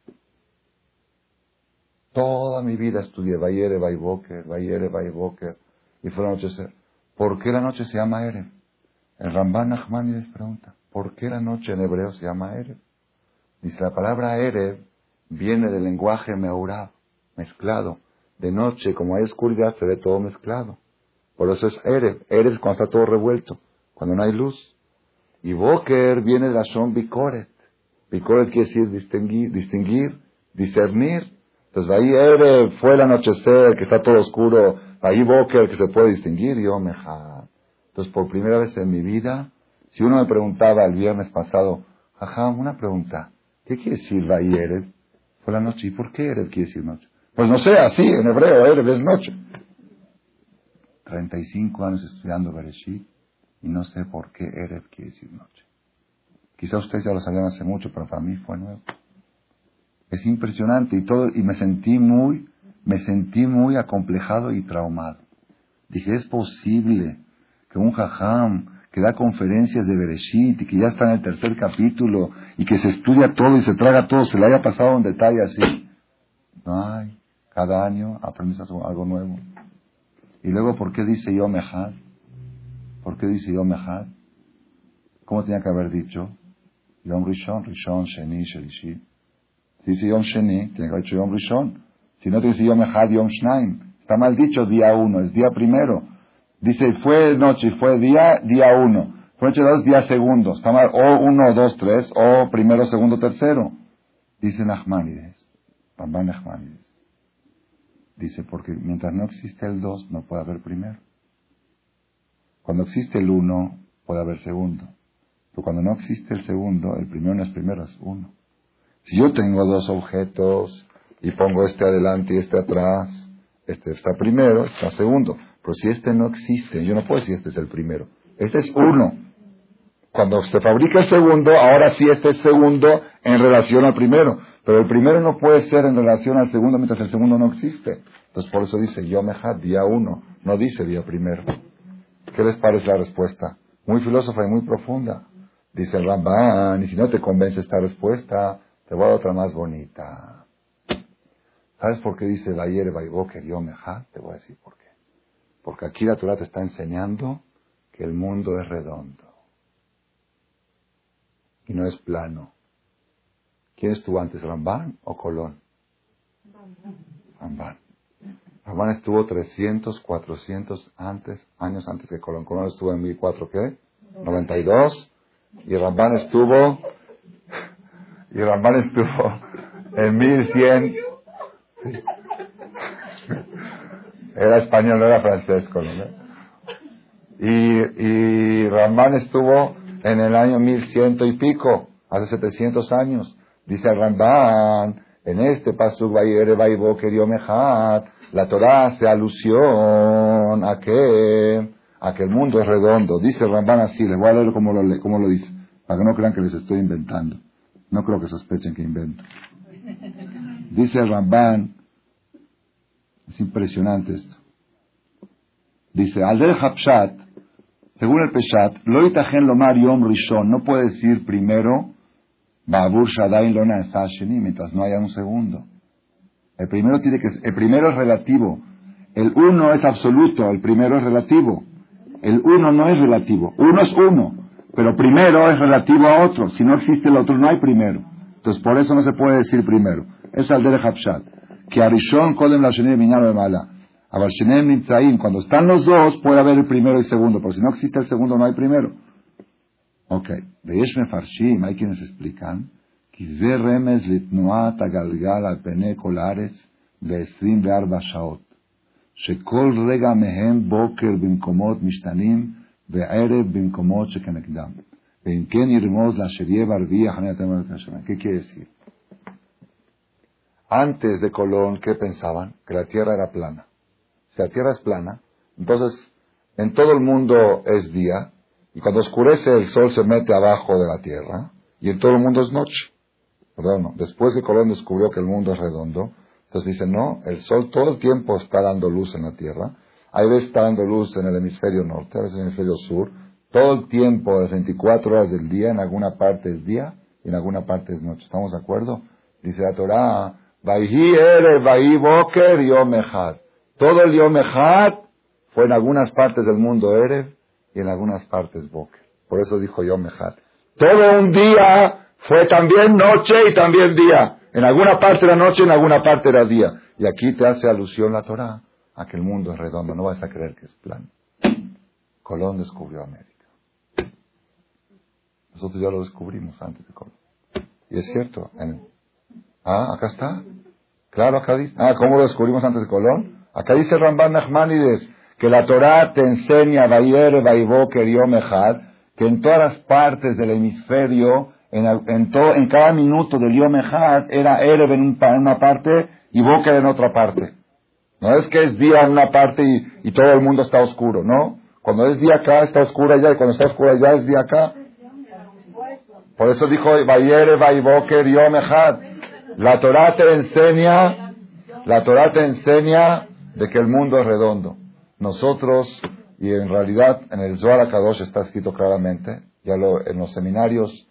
Toda mi vida estudié Bayere, Bayboker, Bayere, Bayboker, y fue el anochecer. ¿Por qué la noche se llama Ere? El Ramban Nachmani les pregunta. ¿Por qué la noche en hebreo se llama Erev? Dice, la palabra Erev viene del lenguaje meurá, mezclado. De noche, como hay oscuridad, se ve todo mezclado. Por eso es Erev. Erev cuando está todo revuelto, cuando no hay luz. Y Boker viene de la son Bikoret. Bikoret quiere decir distinguir, distinguir, discernir. Entonces ahí Erev fue el anochecer, que está todo oscuro. Ahí Boker, que se puede distinguir, y Omeja. Entonces por primera vez en mi vida, si uno me preguntaba el viernes pasado, ajá, una pregunta, ¿qué quiere decir Erev? Fue la noche. ¿Y por qué Erev quiere decir noche? Pues no sé, así, en hebreo, Erev es noche. 35 años estudiando Bereshit y no sé por qué Erev quiere decir noche. Quizá ustedes ya lo sabían hace mucho, pero para mí fue nuevo. Es impresionante y todo, y me sentí muy, me sentí muy acomplejado y traumado. Dije, es posible que un jajam que da conferencias de Bereshit y que ya está en el tercer capítulo y que se estudia todo y se traga todo, se le haya pasado un detalle así. No hay. Cada año aprendes algo nuevo. Y luego, ¿por qué dice Yom Echad? ¿Por qué dice Yom Echad? ¿Cómo tenía que haber dicho? Yom Rishon, Rishon, Sheni, Shelishi. Si dice Yom Sheni, tiene que haber dicho Yom Rishon. Si no, te dice Yom Echad, Yom Shnaim. Está mal dicho día uno, es día primero. Dice, fue noche fue día, día uno. Fue noche dos, día segundo. Está mal, o uno, dos, tres, o primero, segundo, tercero. Dice Nachmanides, Ramban. Dice, porque mientras no existe el dos, no puede haber primero. Cuando existe el uno, puede haber segundo. Pero cuando no existe el segundo, el primero no es primero, es uno. Si yo tengo dos objetos y pongo este adelante y este atrás, este está primero, está segundo. Pero si este no existe, yo no puedo decir este es el primero. Este es uno. Cuando se fabrica el segundo, ahora sí este es segundo en relación al primero. Pero el primero no puede ser en relación al segundo mientras el segundo no existe. Entonces por eso dice Yomehad, día uno. No dice día primero. ¿Qué les parece la respuesta? Muy filósofa y muy profunda. Dice el Ramban, y si no te convence esta respuesta, te voy a dar otra más bonita. ¿Sabes por qué dice Bayer Baiboker Yomehad? Te voy a decir por qué. Porque aquí la Torah te está enseñando que el mundo es redondo y no es plano. ¿Quién estuvo antes, Ramban o Colón? Ramban. Ramban estuvo 300, 400 antes, años antes que Colón. Colón estuvo en 1004, ¿qué? 92. Y Ramban estuvo, y Ramban estuvo en 1100. Era español, no era francés. Y, y Ramban estuvo en el año 1100 y pico, hace 700 años. Dice Ramban, en este pasuk la Torah hace alusión a que, a que el mundo es redondo. Dice Ramban así, les voy a leer cómo lo, cómo lo dice, para que no crean que les estoy inventando. No creo que sospechen que invento. Dice Ramban, es impresionante esto. Dice, al del Hapshat, según el Peshat, lo itajen lomar yom rishon, no puede decir primero, babur shadain lona sheni, mientras no haya un segundo. El primero tiene que, el primero es relativo. El uno es absoluto, el primero es relativo. El uno no es relativo. Uno es uno, pero primero es relativo a otro. Si no existe el otro, no hay primero. Entonces, por eso no se puede decir primero. Es al de Hapshat Que Arishon Kodem la Sheni de Mala cuando están los dos, puede haber el primero y el segundo, pero si no existe el segundo, no hay primero. Ok, Yesh Mefarshim, hay quienes explican, que remes litnuat agalgal al pene colares ב-24 שעות, שכל רגע מהם בוקר במקומות משתנים וערב במקומות שכנגדם. ואם כן ירמוז לאשר יהיה ברביעי אחרי התמרת השנה. ¿Qué quiere decir? Antes de Colón, ¿qué pensaban? Que la tierra era plana la tierra es plana, entonces en todo el mundo es día, y cuando oscurece el sol se mete abajo de la tierra, y en todo el mundo es noche. Perdón, después que Colón descubrió que el mundo es redondo, entonces dice, no, el sol todo el tiempo está dando luz en la tierra, hay veces está dando luz en el hemisferio norte, a veces en el hemisferio sur, todo el tiempo, las 24 horas del día, en alguna parte es día y en alguna parte es noche. ¿Estamos de acuerdo? Dice la Torah, Vaihi ere, Vaihi boker yom todo el Yom fue en algunas partes del mundo Erev y en algunas partes Boker. Por eso dijo Yom Todo un día fue también noche y también día. En alguna parte era noche, en alguna parte era día. Y aquí te hace alusión la Torah a que el mundo es redondo. No vas a creer que es plano. Colón descubrió América. Nosotros ya lo descubrimos antes de Colón. Y es cierto. Ah, acá está. Claro, acá dice. Ah, ¿cómo lo descubrimos antes de Colón? Acá dice Ramban Nachmanides que la Torah te enseña, que en todas las partes del hemisferio, en, en, en cada minuto del Yomejad, era Erev en, una parte y Boker en otra parte. No es que es día en una parte y, todo el mundo está oscuro, ¿no? Cuando es día acá está oscuro allá y cuando está oscuro allá es día acá. Por eso dijo Bayer, Baiboker, Yomejad. La Torah te enseña, la Torah te enseña de que el mundo es redondo. Nosotros, y en realidad en el Zohar Kadosh está escrito claramente, ya lo, en los seminarios,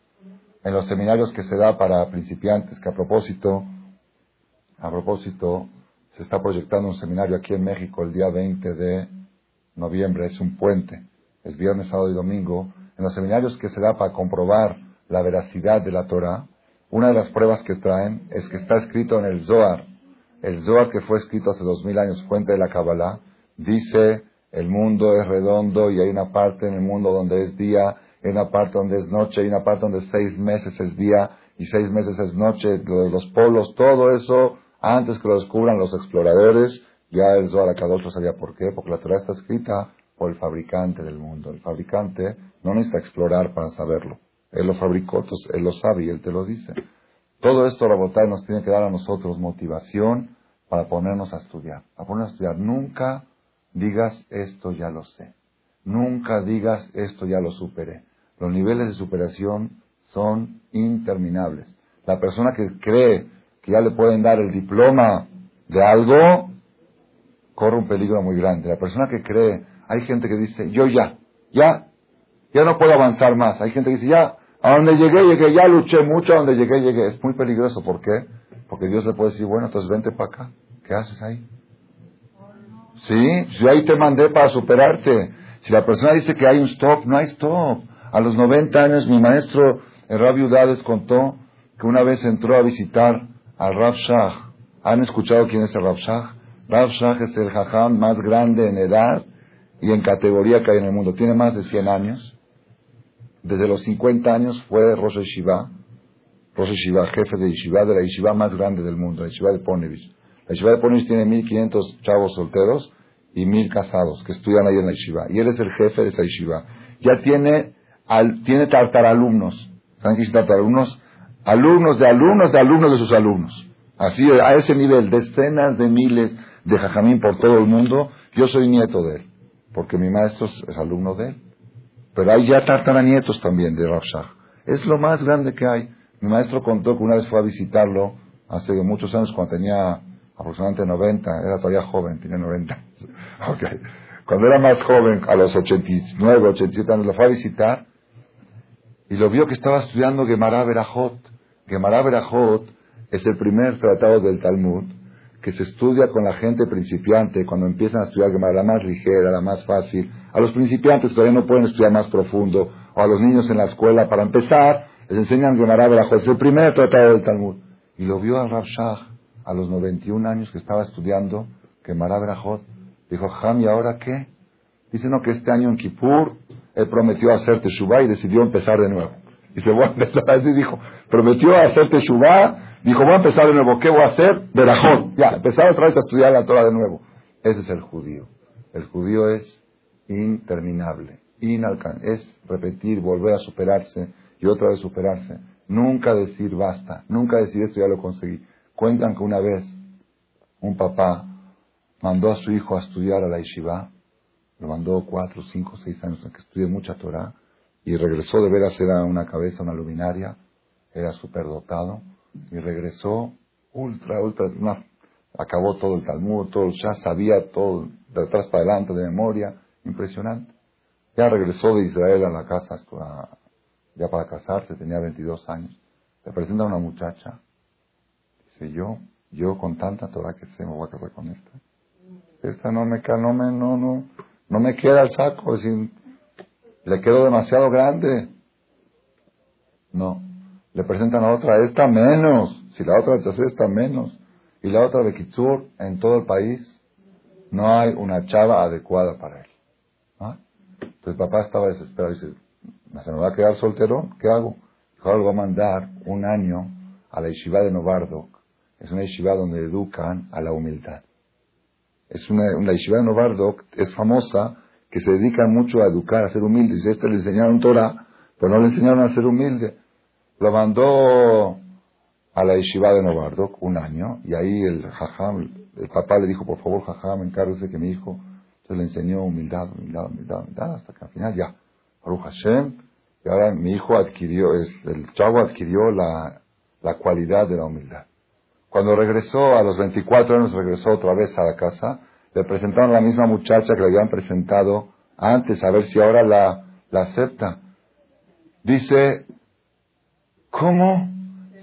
en los seminarios que se da para principiantes, que a propósito, a propósito, se está proyectando un seminario aquí en México el día 20 de noviembre, es un puente, es viernes, sábado y domingo, en los seminarios que se da para comprobar la veracidad de la Torah, una de las pruebas que traen es que está escrito en el Zohar, el Zohar que fue escrito hace dos mil años, fuente de la Kabbalah, dice el mundo es redondo y hay una parte en el mundo donde es día, hay una parte donde es noche, hay una parte donde seis meses es día y seis meses es noche, los polos, todo eso, antes que lo descubran los exploradores, ya el Zohar Akadosh lo sabía por qué, porque la Torah está escrita por el fabricante del mundo. El fabricante no necesita explorar para saberlo. Él lo fabricó, entonces él lo sabe y él te lo dice. Todo esto, Rabotay, nos tiene que dar a nosotros motivación para ponernos a estudiar. A ponernos a estudiar. Nunca digas esto ya lo sé. Nunca digas esto ya lo superé. Los niveles de superación son interminables. La persona que cree que ya le pueden dar el diploma de algo, corre un peligro muy grande. La persona que cree, hay gente que dice, yo ya, ya, ya no puedo avanzar más. Hay gente que dice, ya, a donde llegué, llegué, ya luché mucho, a donde llegué, llegué. Es muy peligroso. ¿Por qué? Porque Dios le puede decir, bueno, entonces vente para acá. ¿Qué haces ahí? Sí, yo ahí te mandé para superarte. Si la persona dice que hay un stop, no hay stop. A los 90 años mi maestro, el Rabbi Udades, contó que una vez entró a visitar al Rav Shah. ¿Han escuchado quién es el Rav Shah? Rav Shah es el jajam más grande en edad y en categoría que hay en el mundo. Tiene más de 100 años desde los 50 años fue Rosh Yeshiva, Rosh Yeshiva, jefe de Yeshiva, de la Yeshiva más grande del mundo, la Yeshiva de Ponevich. La Yeshiva de Ponevich tiene 1500 chavos solteros y mil casados que estudian ahí en la yeshiva. Y él es el jefe de esa yeshiva. Ya tiene, al, tiene alumnos ¿Saben qué es alumnos? Alumnos de alumnos de alumnos de sus alumnos. Así, a ese nivel, decenas de miles de jajamín por todo el mundo. Yo soy nieto de él, porque mi maestro es alumno de él. Pero hay ya nietos también de Rav Es lo más grande que hay. Mi maestro contó que una vez fue a visitarlo hace muchos años, cuando tenía aproximadamente 90, era todavía joven, tenía 90. [LAUGHS] okay. Cuando era más joven, a los 89, 87 años, lo fue a visitar y lo vio que estaba estudiando Gemara Berajot. Gemara Berajot es el primer tratado del Talmud que se estudia con la gente principiante cuando empiezan a estudiar Gemara, la más ligera, la más fácil. A los principiantes todavía no pueden estudiar más profundo, o a los niños en la escuela, para empezar, les enseñan Gemara Berajot. Es el primer tratado del Talmud. Y lo vio al Rav a los 91 años que estaba estudiando Gemara Berajot. Dijo, Ham, ¿y ahora qué? Dice, no, que este año en Kippur él prometió hacer Teshuvah y decidió empezar de nuevo. Y se voy a empezar así, dijo, prometió hacer Teshuvah, dijo, voy a empezar de nuevo, ¿qué voy a hacer? Berajot. Ya, empezar otra vez a estudiar la Torah de nuevo. Ese es el judío. El judío es interminable, inalcanzable, es repetir, volver a superarse y otra vez superarse. Nunca decir basta, nunca decir esto ya lo conseguí. Cuentan que una vez un papá mandó a su hijo a estudiar a la yeshiva lo mandó cuatro, cinco, seis años en que estudié mucha Torah y regresó de veras era una cabeza, una luminaria, era superdotado y regresó ultra, ultra, acabó todo el Talmud, todo, ya sabía todo de atrás para adelante de memoria, impresionante. Ya regresó de Israel a la casa ya para casarse, tenía 22 años. Le presenta a una muchacha. Dice, yo, yo con tanta Torah que sé, me voy a casar con esta. Esta no me, no me, no, no, no me queda el saco, le quedó demasiado grande. No. Le presentan a otra, esta menos. Si la otra de está menos. Y la otra de Kitsur, en todo el país, no hay una chava adecuada para él. ¿Ah? Entonces papá estaba desesperado. Dice, ¿se me va a quedar soltero? ¿Qué hago? Ahora voy a mandar un año a la yeshiva de Novardok. Es una yeshiva donde educan a la humildad es una, la yeshiva de Novardok es famosa, que se dedica mucho a educar, a ser humildes. Este le enseñaron Torah, pero no le enseñaron a ser humilde. Lo mandó a la yeshiva de Novardok un año, y ahí el jajam, el papá le dijo, por favor, jajam, encárguese que mi hijo, entonces le enseñó humildad, humildad, humildad, humildad, hasta que al final ya, Baruch Hashem, y ahora mi hijo adquirió, es, el chavo adquirió la, la cualidad de la humildad. Cuando regresó, a los 24 años, regresó otra vez a la casa, le presentaron a la misma muchacha que le habían presentado antes, a ver si ahora la, la acepta. Dice, ¿cómo?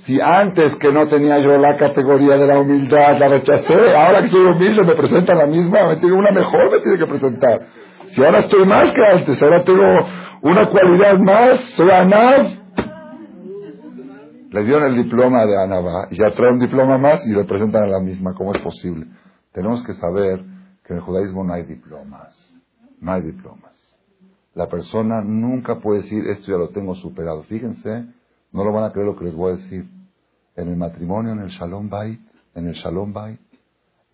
Si antes que no tenía yo la categoría de la humildad, la rechacé, ahora que soy humilde me presenta la misma, me tiene una mejor, me tiene que presentar. Si ahora estoy más que antes, ahora tengo una cualidad más, soy Anav, le dieron el diploma de Anabá y ya trae un diploma más y le presentan a la misma. ¿Cómo es posible? Tenemos que saber que en el judaísmo no hay diplomas. No hay diplomas. La persona nunca puede decir esto ya lo tengo superado. Fíjense, no lo van a creer lo que les voy a decir. En el matrimonio, en el Shalom Bait, en el Shalom Bait,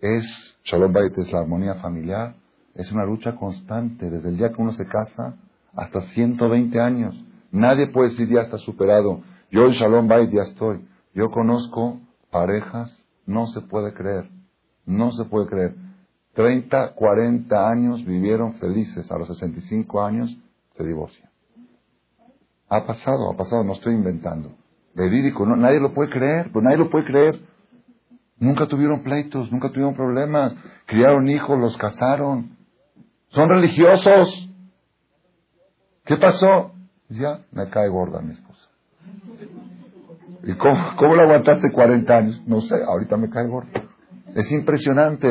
es, Shalom Bait es la armonía familiar, es una lucha constante desde el día que uno se casa hasta 120 años. Nadie puede decir ya está superado. Yo en Shalom Bait ya estoy. Yo conozco parejas, no se puede creer, no se puede creer. 30, 40 años vivieron felices, a los 65 años se divorcian. Ha pasado, ha pasado, no estoy inventando. Verídico, no, nadie lo puede creer, pues nadie lo puede creer. Nunca tuvieron pleitos, nunca tuvieron problemas, criaron hijos, los casaron. Son religiosos. ¿Qué pasó? Ya me cae gorda mi esposa. ¿Y cómo, cómo lo aguantaste 40 años? No sé, ahorita me cae gordo. Es impresionante,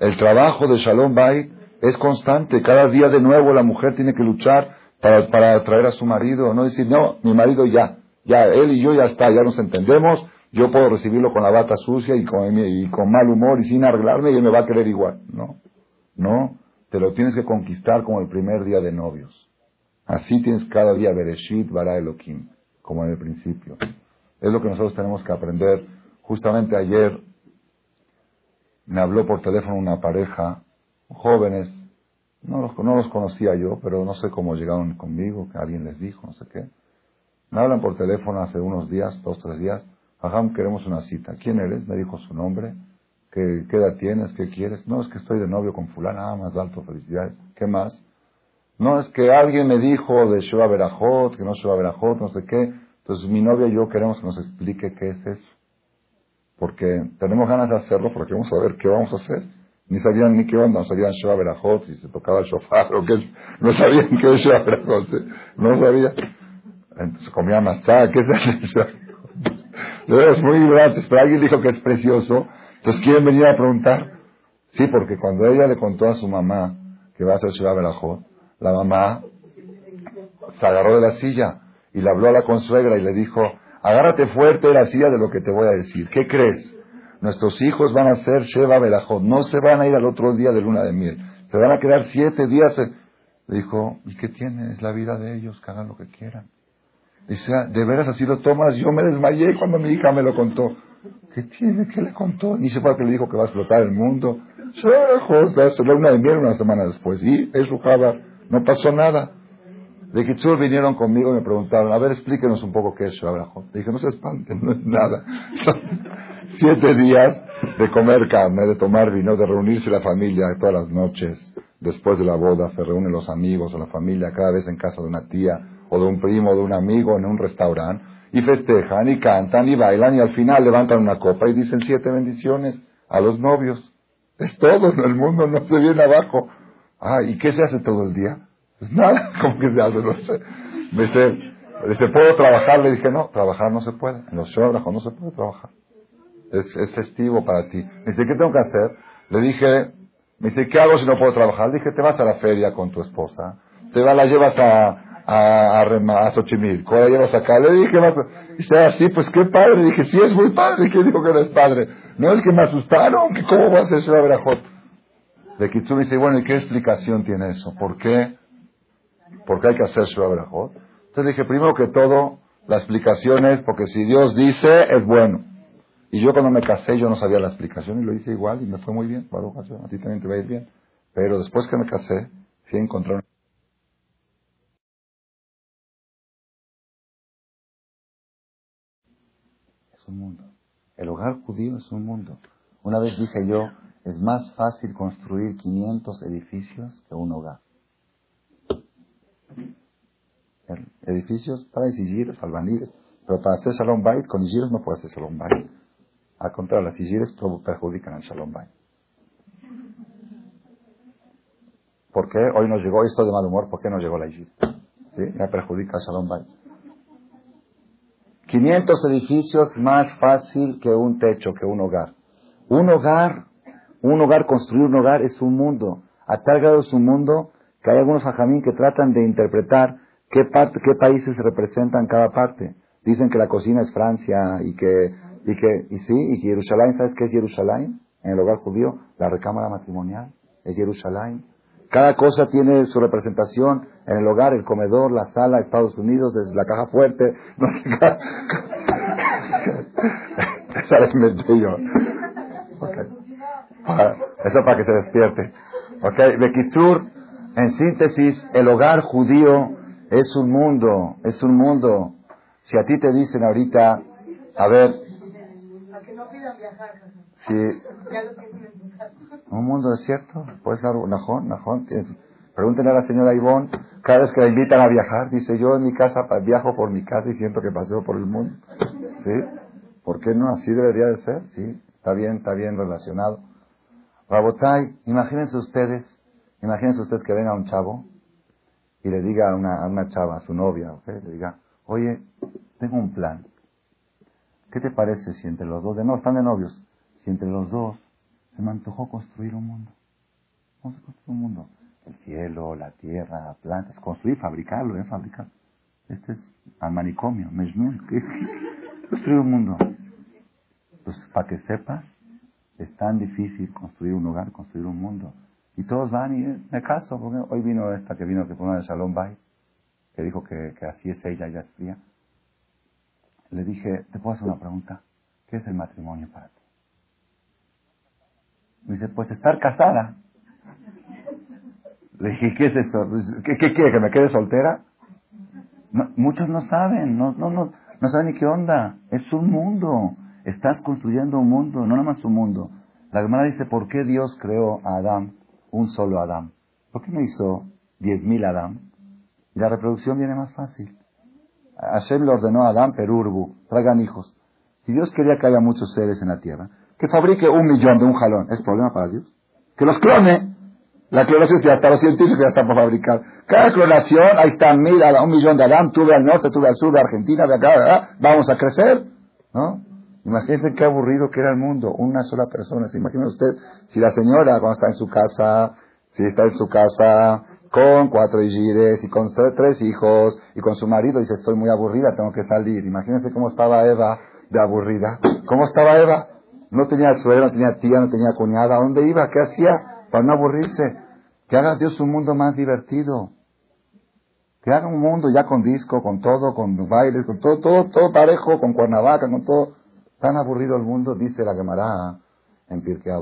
el trabajo de Shalom Bay es constante. Cada día de nuevo la mujer tiene que luchar para, para atraer a su marido. No decir, no, mi marido ya, ya, él y yo ya está, ya nos entendemos. Yo puedo recibirlo con la bata sucia y con, y con mal humor y sin arreglarme y él me va a querer igual. No, no, te lo tienes que conquistar como el primer día de novios. Así tienes cada día Bereshit, Bara Elohim, como en el principio. Es lo que nosotros tenemos que aprender. Justamente ayer me habló por teléfono una pareja jóvenes, no los, no los conocía yo, pero no sé cómo llegaron conmigo, que alguien les dijo, no sé qué. Me hablan por teléfono hace unos días, dos, tres días. Ajá, queremos una cita. ¿Quién eres? Me dijo su nombre. ¿Qué, ¿Qué, edad tienes? ¿Qué quieres? No, es que estoy de novio con fulana. Ah, más alto, felicidades. ¿Qué más? No, es que alguien me dijo de Shua Berajot, que no Shua Berajot, no sé qué. Entonces mi novia y yo queremos que nos explique qué es eso. Porque tenemos ganas de hacerlo porque vamos a ver qué vamos a hacer. Ni sabían ni qué onda, no sabían Shua Berajot, si se tocaba el shofar [LAUGHS] o qué. No sabían qué es Shua Berajot. No sabían. Entonces comía matzá, ¿qué es [LAUGHS] eso? es muy gratis, pero alguien dijo que es precioso. Entonces quieren venir a preguntar. Sí, porque cuando ella le contó a su mamá que va a hacer Shua Berajot, la mamá se agarró de la silla y le habló a la consuegra y le dijo, agárrate fuerte de la silla de lo que te voy a decir. ¿Qué crees? Nuestros hijos van a ser Sheba Berajot, no se van a ir al otro día de luna de miel, se van a quedar siete días. Le dijo, ¿y qué tiene? Es la vida de ellos, que hagan lo que quieran. Dice, ah, ¿de veras así lo tomas? Yo me desmayé cuando mi hija me lo contó. ¿Qué tiene? ¿Qué le contó? Ni se fue que le dijo que va a explotar el mundo. Sheba va a ser luna de miel una semana después. Y es su no pasó nada. De Kitsur vinieron conmigo y me preguntaron, a ver, explíquenos un poco qué es Shabrajot. Le dije, no se espanten, no es nada. [LAUGHS] Siete días de comer carne, de tomar vino, de reunirse la familia todas las noches. Después de la boda se reúnen los amigos o la familia cada vez en casa de una tía o de un primo o de un amigo en un restaurante y festejan y cantan y bailan y al final levantan una copa y dicen siete bendiciones a los novios. Es todo, el mundo no se viene abajo. Ah, ¿y qué se hace todo el día? Pues nada, [LAUGHS] ¿cómo que se hace? No sé. Me dice, ¿puedo trabajar? Le dije, no, trabajar no se puede. En los trabajos no se puede trabajar. Es, es festivo para ti. Me dice, ¿qué tengo que hacer? Le dije, me dice, ¿qué hago si no puedo trabajar? Le dije, te vas a la feria con tu esposa, te vas, la llevas a, a, a, a la llevas acá. Le dije, vas así, pues qué padre. Le dije, sí, es muy padre. ¿Quién dijo que no es padre? No, es que me asustaron, que cómo va a ser Ciudad Verajot. De Kitsum dice, bueno, ¿y qué explicación tiene eso? ¿Por qué? ¿Por qué hay que hacer Shua Entonces dije, primero que todo, la explicación es porque si Dios dice, es bueno. Y yo cuando me casé, yo no sabía la explicación y lo hice igual y me fue muy bien. A ti también te va a ir bien. Pero después que me casé, sí encontré una... Es un mundo. El hogar judío es un mundo. Una vez dije yo, es más fácil construir 500 edificios que un hogar. Edificios para sigires, albañiles, pero para hacer Shalom Bait con sigires no puede hacer Shalom Bait. Al contrario, las sigires perjudican al Shalom Bait. ¿Por qué hoy nos llegó esto de mal humor? ¿Por qué no llegó la Igir? ¿Sí? Me perjudica al Shalom Bait. 500 edificios más fácil que un techo, que un hogar. Un hogar un hogar, construir un hogar es un mundo. A tal grado es un mundo que hay algunos ajamín que tratan de interpretar qué, parte, qué países representan cada parte. Dicen que la cocina es Francia y que, y que, y sí, y que Jerusalén, ¿sabes qué es Jerusalén? En el hogar judío, la recámara matrimonial es Jerusalén. Cada cosa tiene su representación en el hogar, el comedor, la sala, Estados Unidos, desde la caja fuerte, [LAUGHS] no sé qué. [LAUGHS] Esa la inventé yo. Eso para que se despierte. Ok, Bekitsur, en síntesis, el hogar judío es un mundo, es un mundo. Si a ti te dicen ahorita, a ver, si un mundo desierto, un najón, najón. Pregúntenle a la señora Ivonne, cada vez que la invitan a viajar, dice yo en mi casa viajo por mi casa y siento que paseo por el mundo. ¿Sí? ¿Por qué no? Así debería de ser, ¿sí? Está bien, está bien relacionado. Rabotai, imagínense ustedes, imagínense ustedes que venga un chavo y le diga a una, chava, a su novia, le diga, oye, tengo un plan. ¿Qué te parece si entre los dos, de no, están de novios, si entre los dos se me antojó construir un mundo? Vamos a construir un mundo. El cielo, la tierra, plantas, construir, fabricarlo, ¿eh? Fabricar. Este es al manicomio, [LAUGHS] construir un mundo. Pues para que sepas es tan difícil construir un hogar, construir un mundo. Y todos van y eh, me caso, porque hoy vino esta que vino que fue una de Shalom Bay, que dijo que, así es ella, ya es fría. Le dije, ¿te puedo hacer una pregunta? ¿Qué es el matrimonio para ti? Me dice, pues estar casada. Le dije, ¿qué es eso? ¿Qué, quiere? ¿Que me quede soltera? muchos no saben, no, no, no, no saben ni qué onda. Es un mundo. Estás construyendo un mundo, no nada más un mundo. La Gemara dice, ¿por qué Dios creó a Adán, un solo Adán? ¿Por qué no hizo diez mil Adán? Y la reproducción viene más fácil. Hashem le ordenó a Adán, Perurbu, traigan hijos. Si Dios quería que haya muchos seres en la tierra, que fabrique un millón de un jalón, ¿es problema para Dios? Que los clone. La clonación ya está, los científicos ya están por fabricar. Cada clonación, ahí está, mira, un millón de Adán, tuve al norte, tuve al sur de Argentina, de acá, vamos a crecer, ¿no? Imagínense qué aburrido que era el mundo, una sola persona. ¿Se imagina usted si la señora cuando está en su casa, si está en su casa con cuatro hijires y con tres hijos y con su marido dice estoy muy aburrida, tengo que salir. Imagínense cómo estaba Eva de aburrida. ¿Cómo estaba Eva? No tenía suegro, no tenía tía, no tenía cuñada. ¿A dónde iba? ¿Qué hacía? Para no aburrirse. Que haga Dios un mundo más divertido. Que haga un mundo ya con disco, con todo, con bailes, con todo, todo, todo parejo, con cuernavaca, con todo. Tan aburrido el mundo, dice la Gemara en Pirkei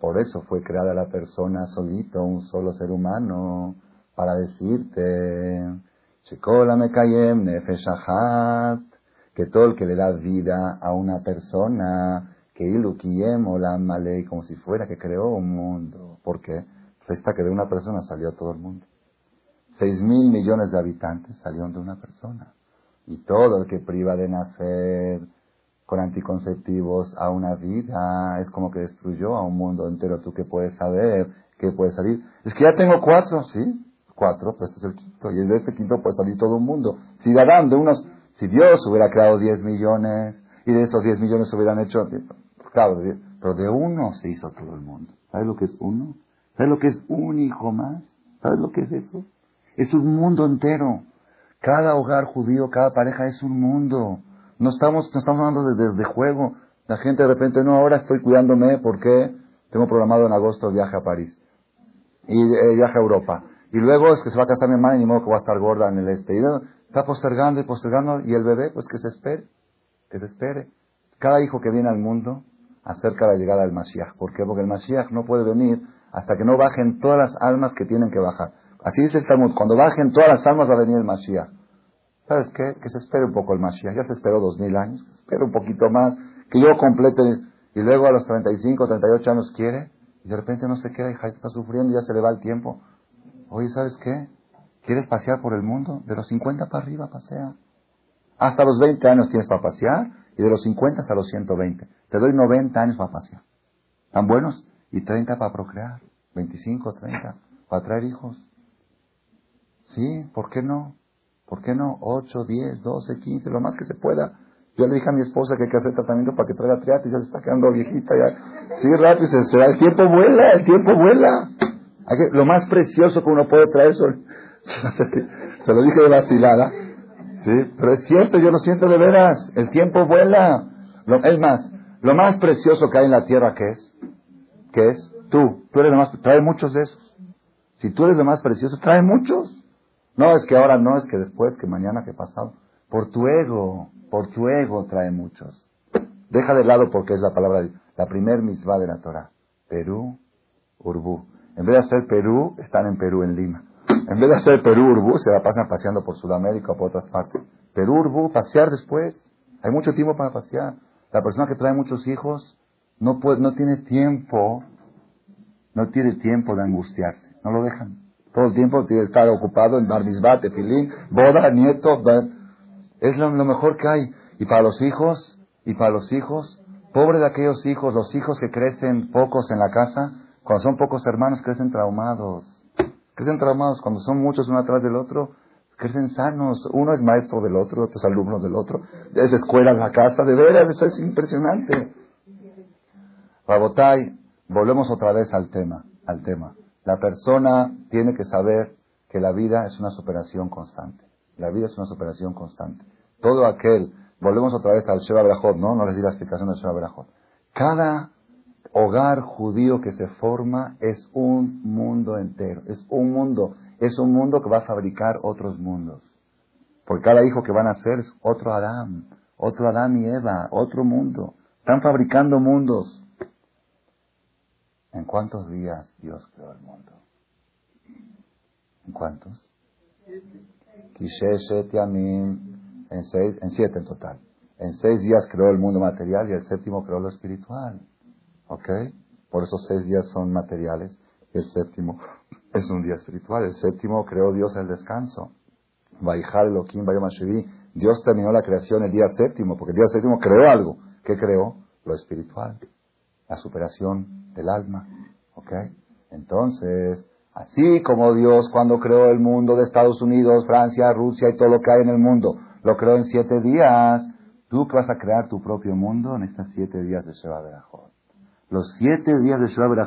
Por eso fue creada la persona solito, un solo ser humano, para decirte, que todo el que le da vida a una persona, que Ilukiyem o la como si fuera que creó un mundo. ¿Por qué? Pues esta que de una persona salió todo el mundo. Seis mil millones de habitantes salieron de una persona. Y todo el que priva de nacer con anticonceptivos a una vida es como que destruyó a un mundo entero. ¿Tú qué puedes saber? ¿Qué puede salir? Es que ya tengo cuatro, ¿sí? Cuatro, pues este es el quinto. Y de este quinto puede salir todo un mundo. Si darán de unos, si Dios hubiera creado diez millones y de esos diez millones hubieran hecho, claro, pero de uno se hizo todo el mundo. ¿Sabes lo que es uno? ¿Sabes lo que es un hijo más? ¿Sabes lo que es eso? Es un mundo entero. Cada hogar judío, cada pareja es un mundo. No estamos, no estamos hablando de, juego. La gente de repente, no, ahora estoy cuidándome porque tengo programado en agosto el viaje a París. Y el eh, viaje a Europa. Y luego es que se va a casar mi hermana y ni modo que va a estar gorda en el este. Está postergando y postergando. Y el bebé, pues que se espere. Que se espere. Cada hijo que viene al mundo acerca la llegada del Mashiach. ¿Por qué? Porque el Mashiach no puede venir hasta que no bajen todas las almas que tienen que bajar. Así dice el Talmud, cuando bajen todas las almas va a venir el Mashiach. ¿Sabes qué? Que se espere un poco el Mashiach. Ya se esperó dos mil años, que se espere un poquito más, que yo complete, y luego a los 35, 38 años quiere, y de repente no se queda, y está sufriendo, y ya se le va el tiempo. Oye, ¿sabes qué? ¿Quieres pasear por el mundo? De los 50 para arriba pasea. Hasta los 20 años tienes para pasear, y de los 50 hasta los 120. Te doy 90 años para pasear. ¿Tan buenos? Y 30 para procrear. 25, 30, para traer hijos. Sí, ¿por qué no? ¿Por qué no? 8, 10, 12, 15, lo más que se pueda. Yo le dije a mi esposa que hay que hacer tratamiento para que traiga triatis, ya se está quedando viejita ya. Sí, rápido, se, el tiempo vuela, el tiempo vuela. Lo más precioso que uno puede traer, son, [LAUGHS] se lo dije de vacilada, sí, pero es cierto, yo lo siento de veras, el tiempo vuela. Lo, es más, lo más precioso que hay en la tierra, ¿qué es? ¿Qué es? Tú, tú eres lo más, trae muchos de esos. Si tú eres lo más precioso, trae muchos. No, es que ahora no, es que después, que mañana, que pasado. Por tu ego, por tu ego trae muchos. Deja de lado porque es la palabra, la primer misma de la Torah. Perú, Urbú. En vez de hacer Perú, están en Perú, en Lima. En vez de hacer Perú, Urbú, se la pasan paseando por Sudamérica o por otras partes. Perú, Urbú, pasear después. Hay mucho tiempo para pasear. La persona que trae muchos hijos no, puede, no tiene tiempo, no tiene tiempo de angustiarse. No lo dejan. Todo el tiempo tiene que estar ocupado en barbisbat, tefilín, boda, nieto. Es lo, mejor que hay. Y para los hijos, y para los hijos, pobre de aquellos hijos, los hijos que crecen pocos en la casa, cuando son pocos hermanos crecen traumados. Crecen traumados cuando son muchos uno atrás del otro, crecen sanos. Uno es maestro del otro, otro es alumno del otro. Es escuela en la casa, de veras, eso es impresionante. Rabotay, volvemos otra vez al tema, al tema. La persona tiene que saber que la vida es una superación constante. La vida es una superación constante. Todo aquel, volvemos otra vez al Sheba Berajot, ¿no? No les di la explicación del Sheba Berajot. Cada hogar judío que se forma es un mundo entero. Es un mundo. Es un mundo que va a fabricar otros mundos. Porque cada hijo que van a hacer es otro Adán. Otro Adán y Eva. Otro mundo. Están fabricando mundos. ¿En cuántos días Dios creó el mundo? ¿En cuántos? En, seis, en siete en total. En seis días creó el mundo material y el séptimo creó lo espiritual. ¿Ok? Por eso seis días son materiales el séptimo [LAUGHS] es un día espiritual. El séptimo creó Dios el descanso. Dios terminó la creación el día séptimo, porque el día séptimo creó algo. ¿Qué creó? Lo espiritual. La superación del alma. ¿Ok? Entonces, así como Dios cuando creó el mundo de Estados Unidos, Francia, Rusia y todo lo que hay en el mundo, lo creó en siete días, tú vas a crear tu propio mundo en estos siete días de Sheba. Los siete días de Sheba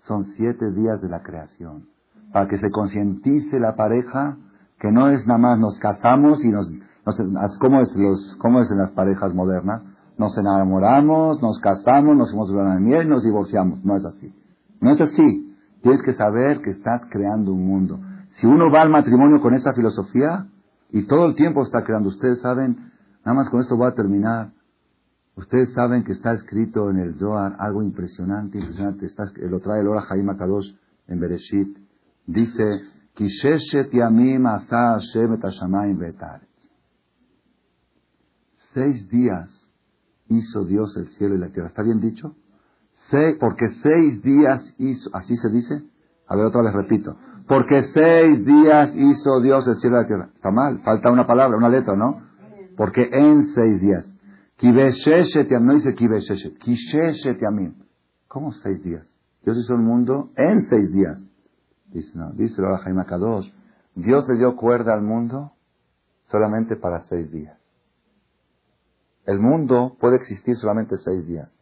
son siete días de la creación. Para que se concientice la pareja que no es nada más nos casamos y nos, nos ¿cómo, es los, ¿cómo es en las parejas modernas? Nos enamoramos, nos casamos, nos fuimos de miel nos divorciamos. No es así. No es así. Tienes que saber que estás creando un mundo. Si uno va al matrimonio con esa filosofía y todo el tiempo está creando, ustedes saben, nada más con esto voy a terminar. Ustedes saben que está escrito en el Zohar algo impresionante, impresionante. Está, lo trae el Ora Jaim Kadosh en Bereshit. Dice, Seis días hizo Dios el cielo y la tierra. ¿Está bien dicho? porque seis días hizo, ¿así se dice? A ver, otra vez repito. Porque seis días hizo Dios el cielo y la tierra. Está mal, falta una palabra, una letra, ¿no? Porque en seis días. No dice ¿Cómo seis días? Dios hizo el mundo en seis días. Dice, no, dice la Jaime. Dios le dio cuerda al mundo solamente para seis días. El mundo puede existir solamente seis días.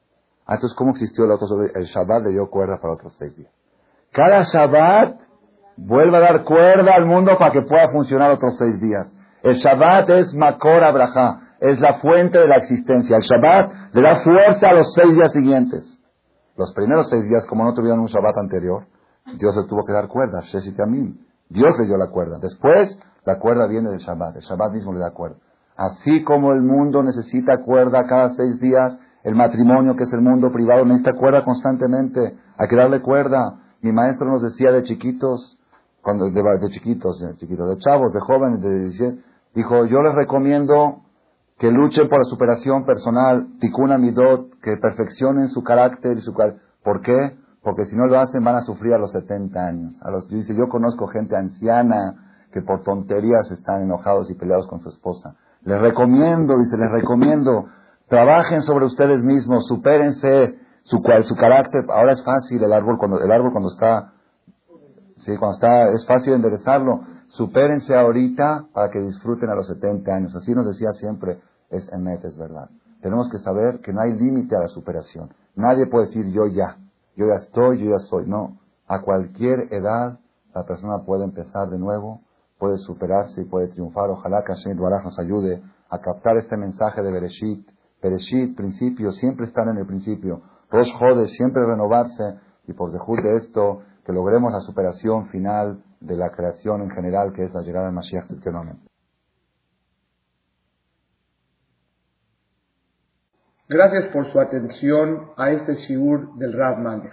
Ah, entonces, ¿cómo existió el otro? El Shabbat le dio cuerda para otros seis días. Cada Shabbat vuelve a dar cuerda al mundo para que pueda funcionar otros seis días. El Shabbat es Makor Abraha, es la fuente de la existencia. El Shabbat le da fuerza a los seis días siguientes. Los primeros seis días, como no tuvieron un Shabbat anterior, Dios le tuvo que dar cuerda, Dios le dio la cuerda. Después, la cuerda viene del Shabbat. El Shabbat mismo le da cuerda. Así como el mundo necesita cuerda cada seis días, el matrimonio, que es el mundo privado, necesita cuerda constantemente. Hay que darle cuerda. Mi maestro nos decía de chiquitos, cuando de, de chiquitos, de chiquitos, de chavos, de jóvenes, de dijo, yo les recomiendo que luchen por la superación personal, tikuna midot, que perfeccionen su carácter y su ¿Por qué? Porque si no lo hacen van a sufrir a los 70 años. A los dice, yo conozco gente anciana que por tonterías están enojados y peleados con su esposa. Les recomiendo, dice, les recomiendo Trabajen sobre ustedes mismos, supérense su, su carácter. Ahora es fácil el árbol cuando, el árbol cuando está, sí, cuando está, es fácil enderezarlo. Supérense ahorita para que disfruten a los 70 años. Así nos decía siempre, es emet, es verdad. Tenemos que saber que no hay límite a la superación. Nadie puede decir yo ya, yo ya estoy, yo ya soy. No, a cualquier edad la persona puede empezar de nuevo, puede superarse y puede triunfar. Ojalá que Hashem nos ayude a captar este mensaje de Bereshit Pereshit, principio, siempre están en el principio. Rosh Jode, siempre renovarse. Y por dejud de esto, que logremos la superación final de la creación en general, que es la llegada de Mashiach Tzidkenomen. Gracias por su atención a este shiur del Rav Malech.